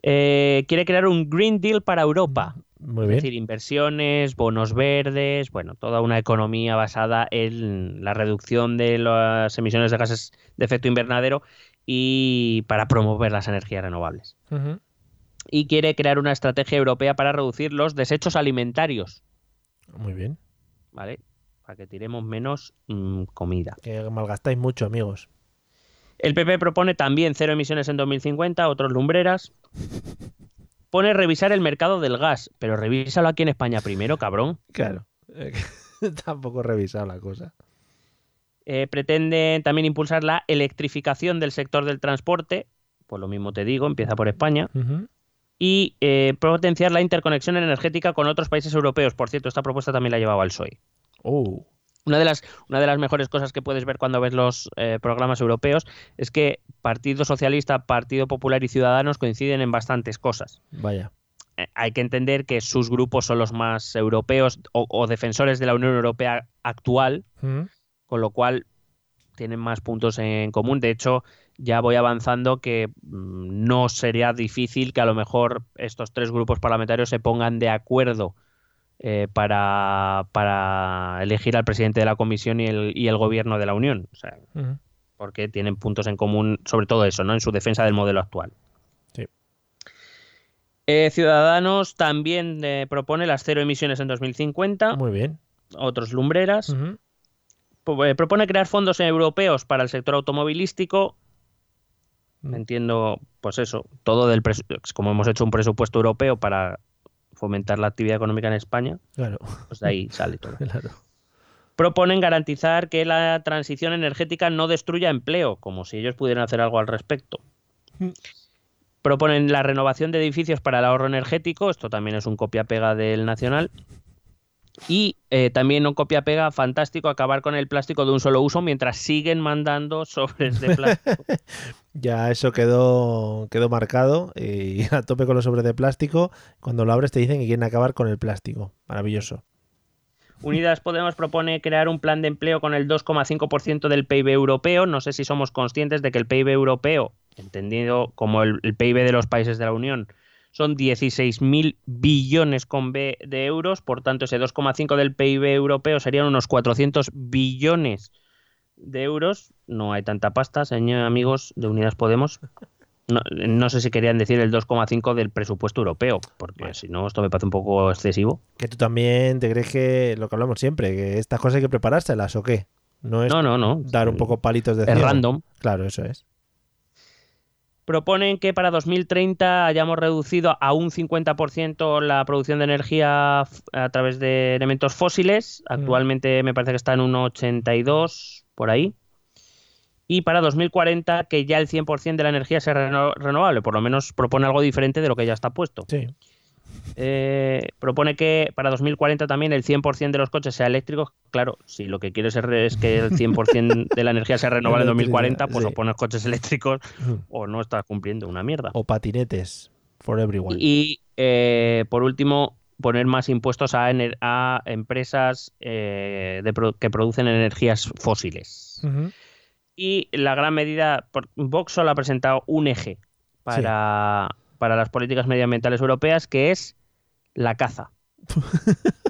Eh, quiere crear un Green Deal para Europa. Muy Es bien. decir, inversiones, bonos verdes, bueno, toda una economía basada en la reducción de las emisiones de gases de efecto invernadero y para promover las energías renovables. Y quiere crear una estrategia europea para reducir los desechos alimentarios, Muy bien. ¿vale? Para que tiremos menos mm, comida. Que malgastáis mucho, amigos. El PP propone también cero emisiones en 2050, otros lumbreras. Pone revisar el mercado del gas, pero revísalo aquí en España primero, cabrón. Claro. [laughs] Tampoco he revisado la cosa. Eh, pretende también impulsar la electrificación del sector del transporte, pues lo mismo te digo, empieza por España, y eh, potenciar la interconexión energética con otros países europeos. Por cierto, esta propuesta también la llevaba el PSOE. Oh, Una de las, una de las mejores cosas que puedes ver cuando ves los eh, programas europeos es que Partido Socialista, Partido Popular y Ciudadanos coinciden en bastantes cosas. vaya. Eh, hay que entender que sus grupos son los más europeos o, o defensores de la Unión Europea actual, Ujú. con lo cual tienen más puntos en común. De hecho, ya voy avanzando que mm, no sería difícil que a lo mejor estos tres grupos parlamentarios se pongan de acuerdo eh, para, para elegir al presidente de la Comisión y el, y el gobierno de la Unión. O sea, porque tienen puntos en común sobre todo eso, ¿no? En su defensa del modelo actual. Sí. Eh, Ciudadanos también eh, propone las cero emisiones en 2050, Muy bien. otros lumbreras. Propone crear fondos europeos para el sector automovilístico. Mm. Entiendo, pues eso, todo del presu- como hemos hecho un presupuesto europeo para fomentar la actividad económica en España, Claro, pues de ahí sale todo. [laughs] claro. Proponen garantizar que la transición energética no destruya empleo, como si ellos pudieran hacer algo al respecto. Mm. Proponen la renovación de edificios para el ahorro energético, esto también es un copia-pega del nacional. Y eh, también un copia-pega fantástico, acabar con el plástico de un solo uso mientras siguen mandando [laughs] sobres de plástico. [laughs] Ya eso quedó, quedó marcado y [laughs] a tope con los sobres de plástico. Cuando lo abres te dicen que quieren acabar con el plástico. Maravilloso. Unidas Podemos propone crear un plan de empleo con el 2,5% del PIB europeo. No sé si somos conscientes de que el PIB europeo, entendido como el, el PIB de los países de la Unión, son 16.000 billones con B de euros. Por tanto, ese 2,5 del PIB europeo serían unos 400 billones de euros. No hay tanta pasta, señor amigos de Unidas Podemos. No, no sé si querían decir el 2,5 del presupuesto europeo, porque si no, esto me parece un poco excesivo. Que tú también te crees que lo que hablamos siempre, que estas cosas hay que preparárselas o qué. No es No, no, no. dar un poco palitos de Es ciego. random. Claro, eso es. Proponen que para 2030 hayamos reducido a un 50% la producción de energía a través de elementos fósiles. Actualmente me parece que está en un 82 por ahí. Y para 2040 que ya el 100% de la energía sea reno- renovable. Por lo menos propone algo diferente de lo que ya está puesto. Sí. Eh, propone que para 2040 también el 100% de los coches sea eléctricos. Claro, si lo que quieres es, que el 100% de la energía sea [laughs] renovable en 2040, pues Sí. o pones coches eléctricos [laughs] o no estás cumpliendo una mierda. O patinetes. For everyone. Y eh, por último, poner más impuestos a, empresas eh, de pro- que producen energías fósiles. Y la gran medida, por- Vox solo ha presentado un eje para, para las políticas medioambientales europeas, que es la caza. [laughs]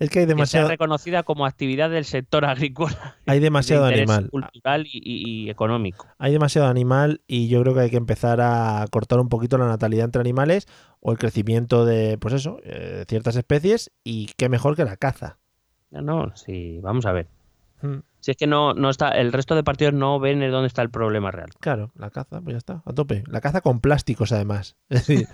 Es que hay Que sea demasiado, reconocida como actividad del sector agrícola. hay [laughs] demasiado de animal. cultural y, y- y económico. Hay demasiado animal y yo creo que hay que empezar a cortar un poquito la natalidad entre animales o el crecimiento de, pues eso, eh, ciertas especies y qué mejor que la caza. No, no, sí, vamos a ver. Mm, Si es que no, no está, el resto de partidos no ven en dónde está el problema real. Claro, la caza, pues ya está, a tope. La caza con plásticos además. [laughs] Es decir,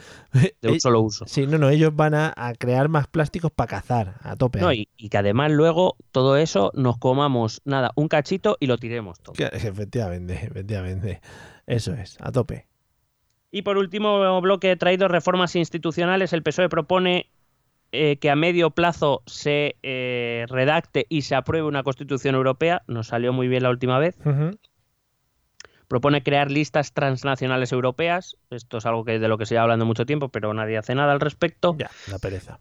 De un eh, solo uso. sí, no, no, ellos van a, a crear más plásticos para cazar, a tope. No, y, y que además luego todo eso nos comamos nada, un cachito y lo tiremos todo. Que- [laughs] Efectivamente, efectivamente. Eso es, a tope. Y por último bloque traído reformas institucionales. El PSOE propone eh, que a medio plazo se eh, redacte y se apruebe una constitución europea. Nos salió muy bien la última vez. Propone crear listas transnacionales europeas. Esto es algo que de lo que se lleva hablando mucho tiempo, pero nadie hace nada al respecto. Ya, la pereza.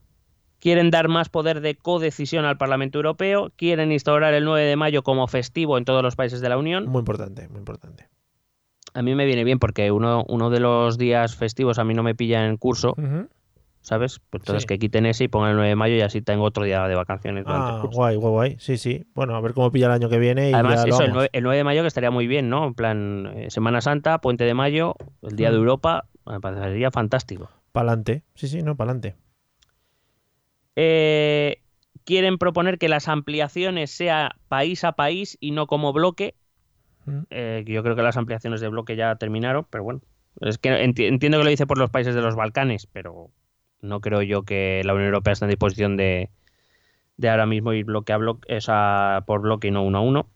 Quieren dar más poder de codecisión al Parlamento Europeo. Quieren instaurar el 9 de mayo como festivo en todos los países de la Unión. Muy importante, muy importante. A mí me viene bien porque uno, uno de los días festivos a mí no me pilla en curso. ¿Sabes? Pues entonces Sí. que quiten ese y pongan el 9 de mayo y así tengo otro día de vacaciones durante el Ah, curso. guay, guay, guay. Sí, sí. Bueno, a ver cómo pilla el año que viene y Además, eso, el vamos. 9, el 9 de mayo que estaría muy bien, ¿no? En plan, eh, Semana Santa, Puente de Mayo, el Día de Mm. Europa, me parecería fantástico. Pa'lante. Sí, sí, no, pa'lante. Eh, quieren proponer que las ampliaciones sea país a país y no como bloque. Mm. Eh, yo creo que las ampliaciones de bloque ya terminaron, pero bueno. Es que enti- entiendo que lo dice por los países de los Balcanes, pero no creo yo que la Unión Europea esté en disposición de, de ahora mismo ir bloque a bloque, esa por bloque y no uno a uno.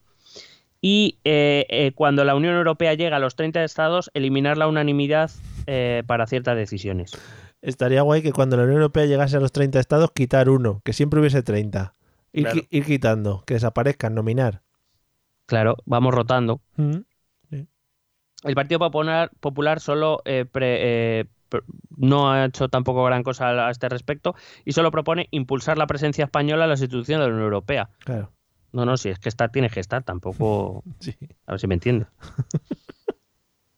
Y eh, eh, cuando la Unión Europea llega a los 30 estados, eliminar la unanimidad eh, para ciertas decisiones. Estaría guay que cuando la Unión Europea llegase a los 30 estados, quitar uno, que siempre hubiese 30. Ir, Claro. qui- ir quitando, que desaparezcan, nominar. Claro, vamos rotando. Mm. El Partido Popular, Popular solo eh, pre- eh, no ha hecho tampoco gran cosa a este respecto y solo propone impulsar la presencia española en las instituciones de la Unión Europea. Claro. No, no, si es que estar, tiene que estar, tampoco. [laughs] Sí. A ver si me entiende. [laughs]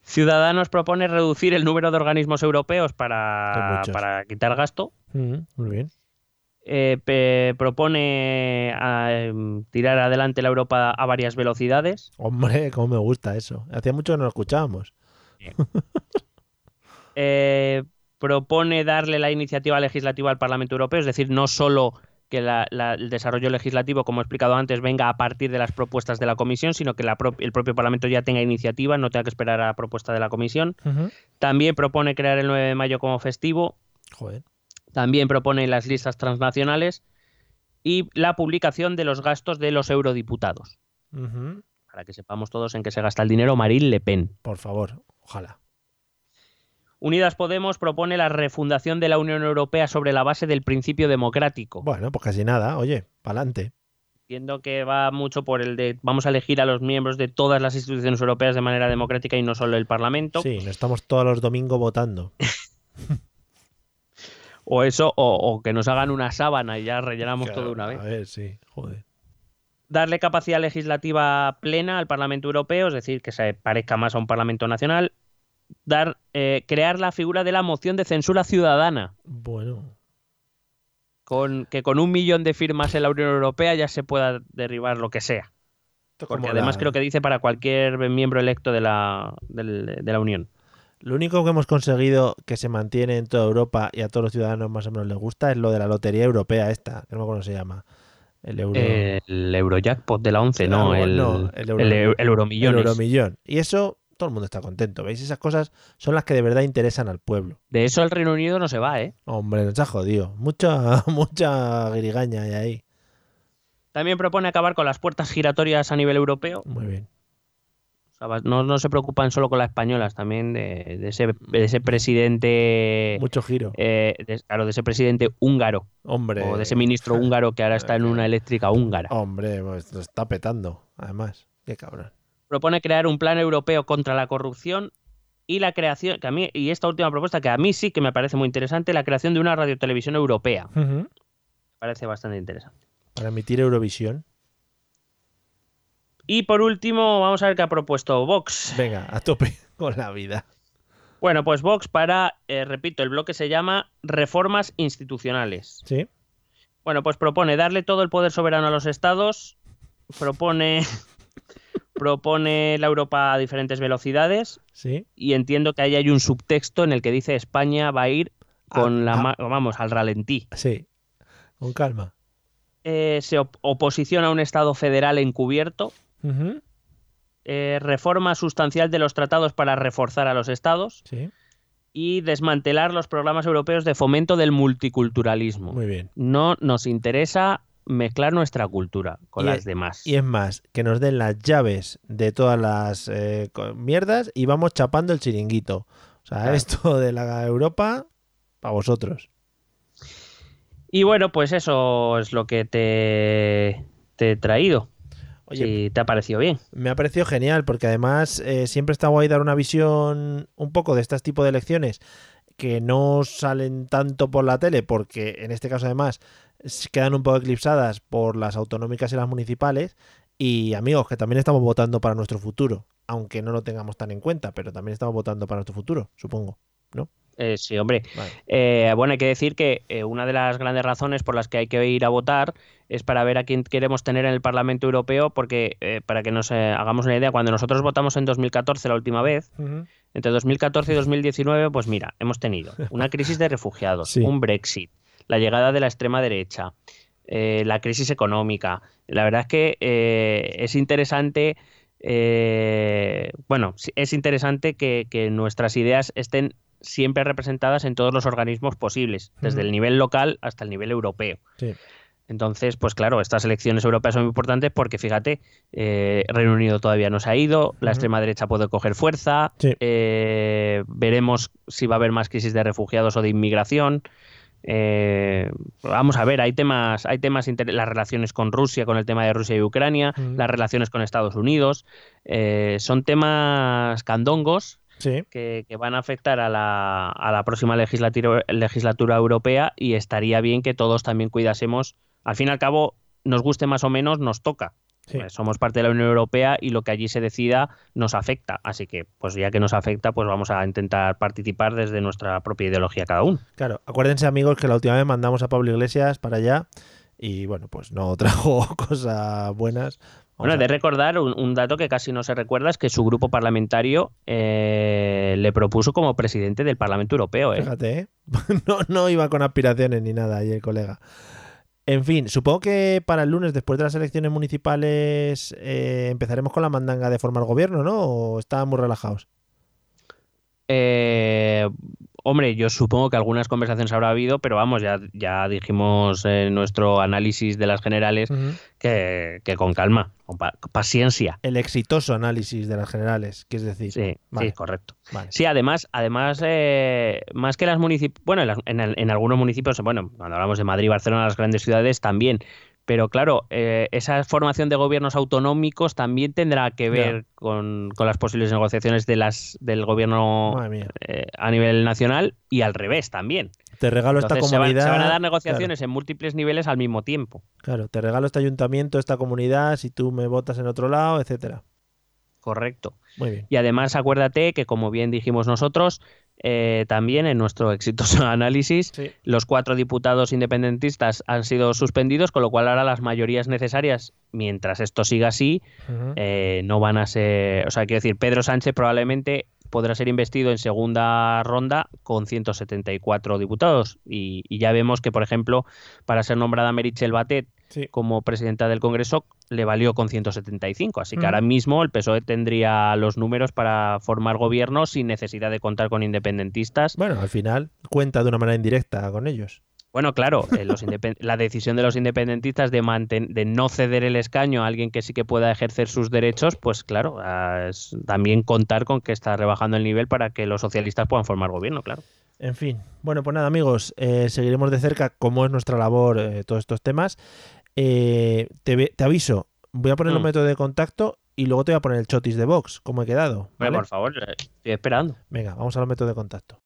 Ciudadanos propone reducir el número de organismos europeos para, para quitar gasto. Mm, Muy bien. Eh, pe- propone em, tirar adelante la Europa a varias velocidades. Hombre, cómo me gusta eso. Hacía mucho que no lo escuchábamos. [laughs] Eh, propone darle la iniciativa legislativa al Parlamento Europeo, es decir, no solo que la- la- el desarrollo legislativo, como he explicado antes, venga a partir de las propuestas de la Comisión, sino que la pro- el propio Parlamento ya tenga iniciativa, no tenga que esperar a la propuesta de la Comisión. También propone crear el 9 de mayo como festivo, Joder. también propone las listas transnacionales y la publicación de los gastos de los eurodiputados, para que sepamos todos en qué se gasta el dinero Marine Le Pen. Por favor, ojalá. Unidas Podemos propone la refundación de la Unión Europea sobre la base del principio democrático. Bueno, pues casi nada. Oye, pa'lante. Entiendo que va mucho por el de vamos a elegir a los miembros de todas las instituciones europeas de manera democrática y no solo el Parlamento. Sí, estamos todos los domingos votando. [laughs] O eso, o, o que nos hagan una sábana y ya rellenamos todo de una vez. A ver, sí, joder. Darle capacidad legislativa plena al Parlamento Europeo, es decir, que se parezca más a un Parlamento nacional. Dar, eh, crear la figura de la moción de censura ciudadana, Bueno, con, que con un millón de firmas en la Unión Europea ya se pueda derribar lo que sea. Porque además la- creo que dice para cualquier miembro electo de la, de la Unión. Lo único que hemos conseguido que se mantiene en toda Europa y a todos los ciudadanos más o menos les gusta es lo de la lotería europea esta, que no me acuerdo cómo se llama. El euro. El Eurojackpot de la 11, no, Algo- el, no, el el, euro- el el euromillón. Y eso, todo el mundo está contento. ¿Veis? Esas cosas son las que de verdad interesan al pueblo. De eso el Reino Unido no se va, ¿eh? Hombre, nos ha jodido. Mucha, [laughs] mucha guirigaña hay ahí. También propone acabar con las puertas giratorias a nivel europeo. Muy bien. O sea, no, no se preocupan solo con las españolas, también de, de ese, de ese presidente. Mucho giro. eh, de- claro, de ese presidente húngaro. Hombre. O de ese ministro [laughs] húngaro que ahora está en una eléctrica húngara. Hombre, pues lo está petando, además. Qué cabrón. Propone crear un plan europeo contra la corrupción y la creación, que a mí, y esta última propuesta que a mí sí que me parece muy interesante, la creación de una radiotelevisión europea. Me parece bastante interesante. Para emitir Eurovisión. Y por último, vamos a ver qué ha propuesto Vox. Venga, a tope [laughs] con la vida. Bueno, pues Vox para, eh, repito, el bloque se llama Reformas Institucionales. ¿Sí? Bueno, pues propone darle todo el poder soberano a los estados, propone, propone la Europa a diferentes velocidades ¿Sí? y entiendo que ahí hay un subtexto en el que dice España va a ir con Ah, la ah. vamos al ralentí. Sí. Con calma. Eh, se op- oposiciona a un Estado federal encubierto, Ujú. eh, reforma sustancial de los tratados para reforzar a los estados Sí. y desmantelar los programas europeos de fomento del multiculturalismo. Muy bien. No nos interesa mezclar nuestra cultura con Y las es- demás. Y es más, que nos den las llaves de todas las eh, mierdas y vamos chapando el chiringuito. O sea, Claro. esto [laughs] de la Europa, para vosotros. Y bueno, pues eso es lo que te, te he traído. Oye, si te ha parecido bien. me ha parecido genial porque además eh, siempre está guay dar una visión un poco de este tipo de elecciones que no salen tanto por la tele porque en este caso además quedan un poco eclipsadas por las autonómicas y las municipales y amigos que también estamos votando para nuestro futuro aunque no lo tengamos tan en cuenta pero también estamos votando para nuestro futuro supongo Eh, sí, hombre. Vale. Eh, bueno, hay que decir que eh, una de las grandes razones por las que hay que ir a votar es para ver a quién queremos tener en el Parlamento Europeo, porque eh, para que nos eh, hagamos una idea, cuando nosotros votamos en 2014 la última vez, entre 2014 y 2019, pues mira, hemos tenido una crisis de refugiados, [laughs] Sí. un Brexit, la llegada de la extrema derecha, la crisis económica. La verdad es que es interesante eh, bueno, es interesante que, que nuestras ideas estén siempre representadas en todos los organismos posibles, desde el nivel local hasta el nivel europeo. Sí. Entonces, pues claro, estas elecciones europeas son muy importantes porque, fíjate, eh, Reino Unido todavía no se ha ido, la extrema derecha puede coger fuerza, Sí. eh, veremos si va a haber más crisis de refugiados o de inmigración. Eh, vamos a ver, hay temas, hay temas, las relaciones con Rusia, con el tema de Rusia y Ucrania, las relaciones con Estados Unidos, son temas candongos Sí. que, que van a afectar a la, a la próxima legislatura, legislatura europea y estaría bien que todos también cuidásemos. Al fin y al cabo, nos guste más o menos, nos toca. Sí. Pues somos parte de la Unión Europea y lo que allí se decida nos afecta. Así que, pues ya que nos afecta, pues vamos a intentar participar desde nuestra propia ideología cada uno. Claro, acuérdense amigos que la última vez mandamos a Pablo Iglesias para allá y bueno, pues no [laughs] trajo cosas buenas. Bueno, de recordar un, un dato que casi no se recuerda es que su grupo parlamentario eh, le propuso como presidente del Parlamento Europeo. ¿eh? Fíjate, ¿eh? [laughs] no, no iba con aspiraciones ni nada ahí el colega. En fin, supongo que para el lunes, después de las elecciones municipales, eh, empezaremos con la mandanga de formar gobierno, ¿no? ¿O están muy relajados? Eh, hombre, yo supongo que algunas conversaciones habrá habido, pero vamos, ya, ya dijimos en nuestro análisis de las generales que, que con calma, con pa- paciencia. El exitoso análisis de las generales, que es decir. Sí, Vale. sí, correcto. Vale. Sí, además, además eh, más que las municipios, bueno, en, en algunos municipios, bueno, cuando hablamos de Madrid, Barcelona, las grandes ciudades también, pero claro, eh, esa formación de gobiernos autonómicos también tendrá que ver con, con las posibles negociaciones de las del gobierno eh, a nivel nacional y al revés también. Te regalo esta Entonces se van, comunidad. se van a dar claro, negociaciones en múltiples niveles al mismo tiempo. Claro, te regalo este ayuntamiento, esta comunidad, si tú me votas en otro lado, etcétera. Correcto. Muy bien. Y además acuérdate que, como bien dijimos nosotros, eh, también en nuestro exitoso [laughs] análisis, Sí. los cuatro diputados independentistas han sido suspendidos, con lo cual ahora las mayorías necesarias, mientras esto siga así, eh, no van a ser... O sea, quiero decir, Pedro Sánchez probablemente podrá ser investido en segunda ronda con 174 diputados. Y, y ya vemos que, por ejemplo, para ser nombrada Meritxell Batet Sí. como presidenta del Congreso le valió con 175. Así que Mm. ahora mismo el PSOE tendría los números para formar gobierno sin necesidad de contar con independentistas. Bueno, al final cuenta de una manera indirecta con ellos. Bueno, claro, eh, los [laughs] la decisión de los independentistas de, de no ceder el escaño a alguien que sí que pueda ejercer sus derechos, pues claro, ah, es también contar con que está rebajando el nivel para que los socialistas puedan formar gobierno, claro. En fin, bueno, pues nada, amigos, eh, seguiremos de cerca cómo es nuestra labor eh, todos estos temas. Eh, te, aviso, voy a poner los Mm. métodos de contacto y luego te voy a poner el chotis de Vox, como he quedado. Bueno, ¿vale? por favor, eh, estoy esperando. Venga, vamos a los métodos de contacto.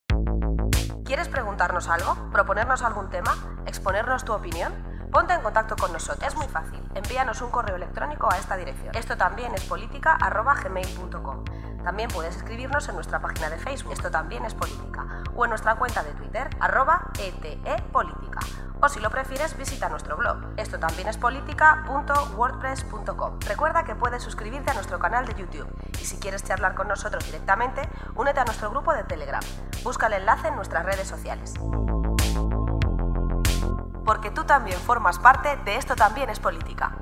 ¿Quieres preguntarnos algo? ¿Proponernos algún tema? ¿Exponernos tu opinión? Ponte en contacto con nosotros. Es muy fácil. Envíanos un correo electrónico a esta dirección. Esto también es política.gmail.com. También puedes escribirnos en nuestra página de Facebook. Esto también es política. O en nuestra cuenta de Twitter, arroba etepolítica. O si lo prefieres, visita nuestro blog. Esto también es política.wordpress.com. Recuerda que puedes suscribirte a nuestro canal de YouTube. Y si quieres charlar con nosotros directamente, únete a nuestro grupo de Telegram. Busca el enlace en nuestras redes sociales. Porque tú también formas parte de Esto también es política.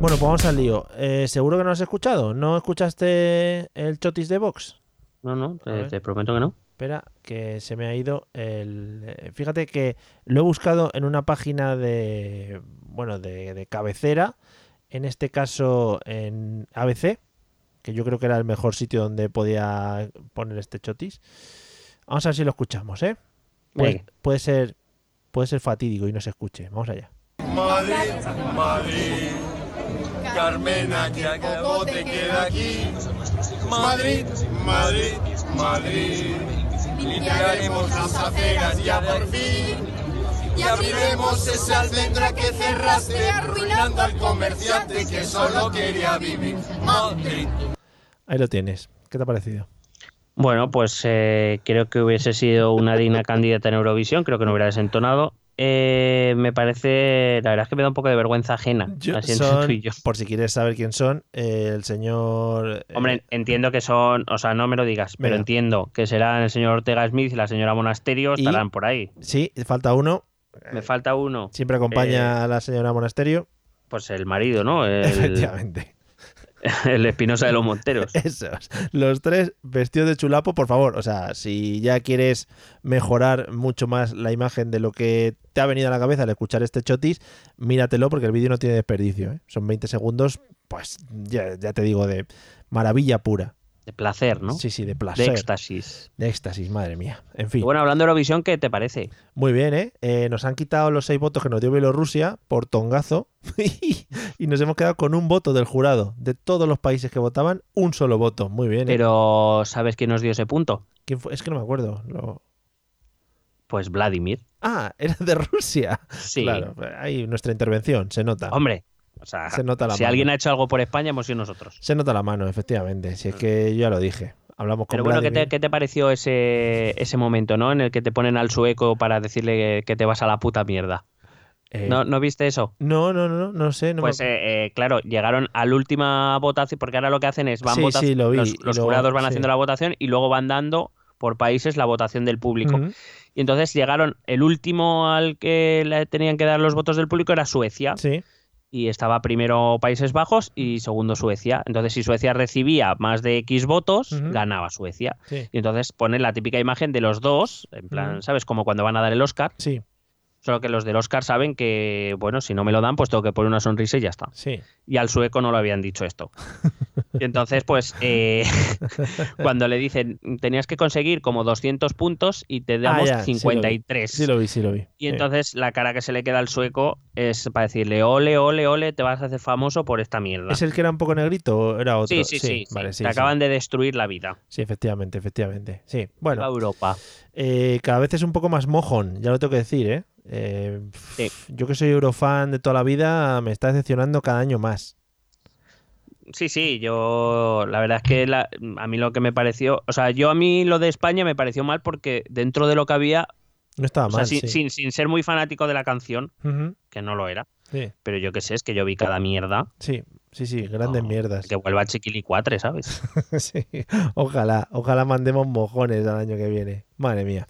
Bueno, pues vamos al lío. Eh, ¿Seguro que no has escuchado? ¿No escuchaste el chotis de Vox? No, no, te prometo que no. Espera, que se me ha ido el... eh, Fíjate que lo he buscado en una página de... Bueno, de, de cabecera. En este caso en ABC. Que yo creo que era el mejor sitio donde podía poner este chotis. Vamos a ver si lo escuchamos, ¿eh? Puede, puede ser... Puede ser fatídico y no se escuche. Vamos allá. Madrid, Madrid, Carmena, que acabó te queda aquí. Madrid, Madrid, Madrid, limpiaremos las aceras ya por fin. Y abriremos esa almendra que cerraste, arruinando al comerciante que solo quería vivir. Madrid. Ahí lo tienes. ¿Qué te ha parecido? Bueno, pues eh, creo que hubiese sido una digna candidata en Eurovisión, creo que no hubiera desentonado. Eh, me parece, la verdad es que me da un poco de vergüenza ajena, Yo- así son, [laughs] y yo. por si quieres saber quién son, eh, el señor... eh, Hombre, entiendo que son, o sea, no me lo digas, pero entiendo que serán el señor Ortega Smith y la señora Monasterio, Y- estarán por ahí. sí, falta uno. Me falta uno. Siempre acompaña a la señora Monasterio. Pues el marido, ¿no? El, [laughs] Efectivamente. [laughs] el Espinosa de los Monteros. [laughs] Esos. Los tres vestidos de chulapo, por favor. O sea, si ya quieres mejorar mucho más la imagen de lo que te ha venido a la cabeza al escuchar este chotis, míratelo porque el vídeo no tiene desperdicio. ¿eh? Son 20 segundos, pues ya, ya te digo, de maravilla pura. De placer, ¿no? Sí, sí, de De placer. éxtasis. De éxtasis, madre mía. En fin. Y bueno, hablando de Eurovisión, ¿qué te parece? Muy bien, ¿eh? Eh, Nos han quitado los seis votos que nos dio Bielorrusia por tongazo [laughs] y nos hemos quedado con un voto del jurado. De todos los países que votaban, un solo voto. Muy bien. ¿eh? Pero ¿sabes quién nos dio ese punto? ¿Quién fue? Es que no me acuerdo. Lo- Pues Vladimir. Ah, era de Rusia. Sí. Claro, ahí nuestra intervención, se nota. Hombre, o sea, Se nota la si mano. alguien ha hecho algo por España, hemos sido nosotros. Se nota la mano, efectivamente. Si es que yo ya lo dije. Hablamos con Pero bueno, ¿qué te, qué te pareció ese, ese momento, ¿no? En el que te ponen al sueco para decirle que, te vas a la puta mierda. Eh, ¿No, ¿No viste eso? no, no, no, no, sé. No Pues me- eh, eh, claro, llegaron a la última votación, porque ahora lo que hacen es van Sí, sí, lo vi, los, y los luego- jurados van sí. haciendo la votación y luego van dando por países la votación del público. Y entonces llegaron, el último al que le tenían que dar los votos del público era Suecia. Sí, y estaba primero Países Bajos y segundo Suecia. Entonces, si Suecia recibía más de X votos, ganaba Suecia. sí, Y entonces ponen la típica imagen de los dos, en plan. ¿sabes? Como cuando van a dar el Oscar. sí, Solo que los del Oscar saben que, bueno, si no me lo dan, pues tengo que poner una sonrisa y ya está. sí. Y al sueco no lo habían dicho esto. [laughs] Y entonces, pues, eh, [laughs] cuando le dicen, tenías que conseguir como 200 puntos y te damos Ah, ya, sí lo vi. 53. Sí lo vi, sí lo vi. Y Sí. entonces la cara que se le queda al sueco es para decirle, ole, ole, ole, te vas a hacer famoso por esta mierda. ¿Es el que era un poco negrito o era otro? Sí, sí, sí. sí. Vale, sí, te acaban de destruir la vida. Sí, efectivamente, efectivamente. Sí, bueno, Europa. eh, cada vez es un poco más mojón, ya lo tengo que decir, ¿eh? Eh, Sí. Yo que soy eurofan de toda la vida, me está decepcionando cada año más. Sí, sí, yo la verdad es que la- a mí lo que me pareció, o sea, yo a mí lo de España me pareció mal porque dentro de lo que había, No estaba o sea, mal, sin, sí. sin, sin ser muy fanático de la canción, que no lo era, sí, pero yo qué sé, es que yo vi cada mierda. sí, sí, sí, grandes No, mierdas. Que vuelva Chiquilicuatre, ¿sabes? [laughs] Sí, ojalá, ojalá mandemos mojones al año que viene. Madre mía.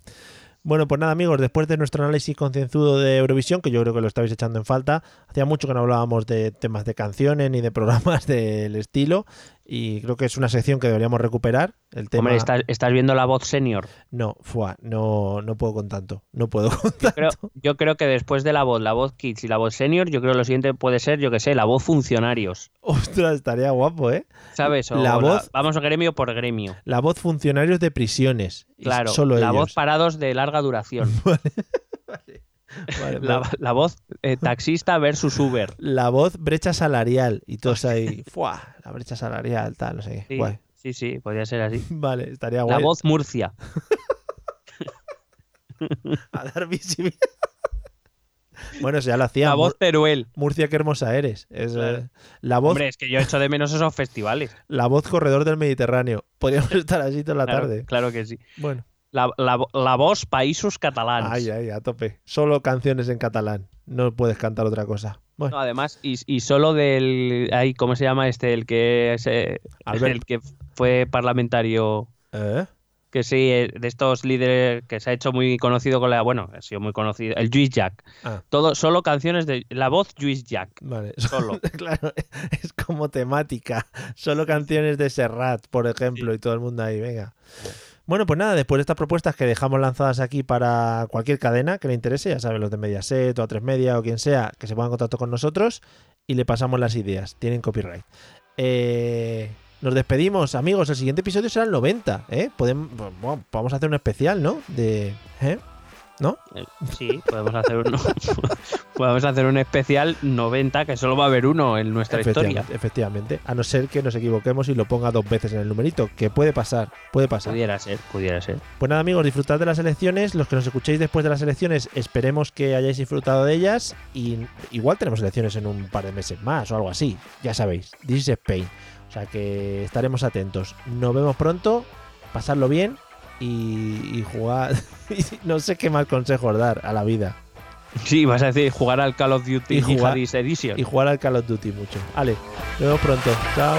Bueno, pues nada, amigos, después de nuestro análisis concienzudo de Eurovisión, que yo creo que lo estabais echando en falta, hacía mucho que no hablábamos de temas de canciones ni de programas [laughs] del estilo, y creo que es una sección que deberíamos recuperar. El tema. Hombre, estás, estás viendo la voz senior. No, fuá, no, no puedo con tanto. No puedo con tanto. Creo- yo creo que después de la voz, la voz kids y la voz senior, yo creo que lo siguiente puede ser, yo qué sé, la voz funcionarios. Ostras, estaría guapo, ¿eh? ¿Sabes? O La voz- vamos gremio por gremio. La voz funcionarios de prisiones. Claro, solo la ellos. voz parados de larga duración. [laughs] Vale, la, vale. la voz eh, taxista versus Uber. La voz brecha salarial. Y todos [laughs] ahí. La brecha salarial, tal, no sé qué. Sí, Guay. sí, sí, podría ser así. [laughs] Vale, estaría La guay. voz Murcia. [laughs] A dar visibilidad. bueno, eso ya lo hacía. La voz Teruel. Murcia, qué hermosa eres. Es, Claro. eh, la, voz, Hombre, es que yo echo de menos esos festivales. la voz corredor del Mediterráneo. Podríamos estar así toda la Claro, tarde. claro que sí. Bueno, La, la, la voz Països Catalans. ay, ay, a tope. Solo canciones en catalán. No puedes cantar otra cosa. Bueno, No, además, y, y solo del. Ay, ¿Cómo se llama este? El que, es, eh, el que fue parlamentario. ¿eh? Que sí, eh, de estos líderes que se ha hecho muy conocido con la. Bueno, ha sido muy conocido. El Juice Jack. Ah. Todo, solo canciones de. La voz Juice Jack. Vale, Solo. [laughs] claro, es como temática. Solo canciones de Serrat, por ejemplo, y todo el mundo ahí, venga. Bueno, pues nada, después de estas propuestas que dejamos lanzadas aquí para cualquier cadena que le interese, ya saben, los de Mediaset o A3 Media o quien sea, que se pongan en contacto con nosotros y le pasamos las ideas. Tienen copyright. Eh, nos despedimos, amigos. El siguiente episodio será el 90, ¿eh? Podemos, bueno, vamos a hacer un especial, ¿no? De... ¿eh? ¿No? Eh, Sí, podemos hacer uno. [laughs] podemos hacer un especial 90, que solo va a haber uno en nuestra historia. Efectivamente, efectivamente. A no ser que nos equivoquemos y lo ponga dos veces en el numerito, que puede pasar, puede pasar. Pudiera ser, pudiera ser. Pues nada, amigos, disfrutad de las elecciones. Los que nos escuchéis después de las elecciones, esperemos que hayáis disfrutado de ellas. Y igual tenemos elecciones en un par de meses más o algo así. Ya sabéis, This is Spain. O sea que estaremos atentos. Nos vemos pronto, pasadlo bien y, y jugar. [laughs] no sé qué más consejos dar a la vida. Sí, vas a decir jugar al Call of Duty Y jugar- Edition. Y jugar al Call of Duty mucho. Vale, nos vemos pronto. Chao.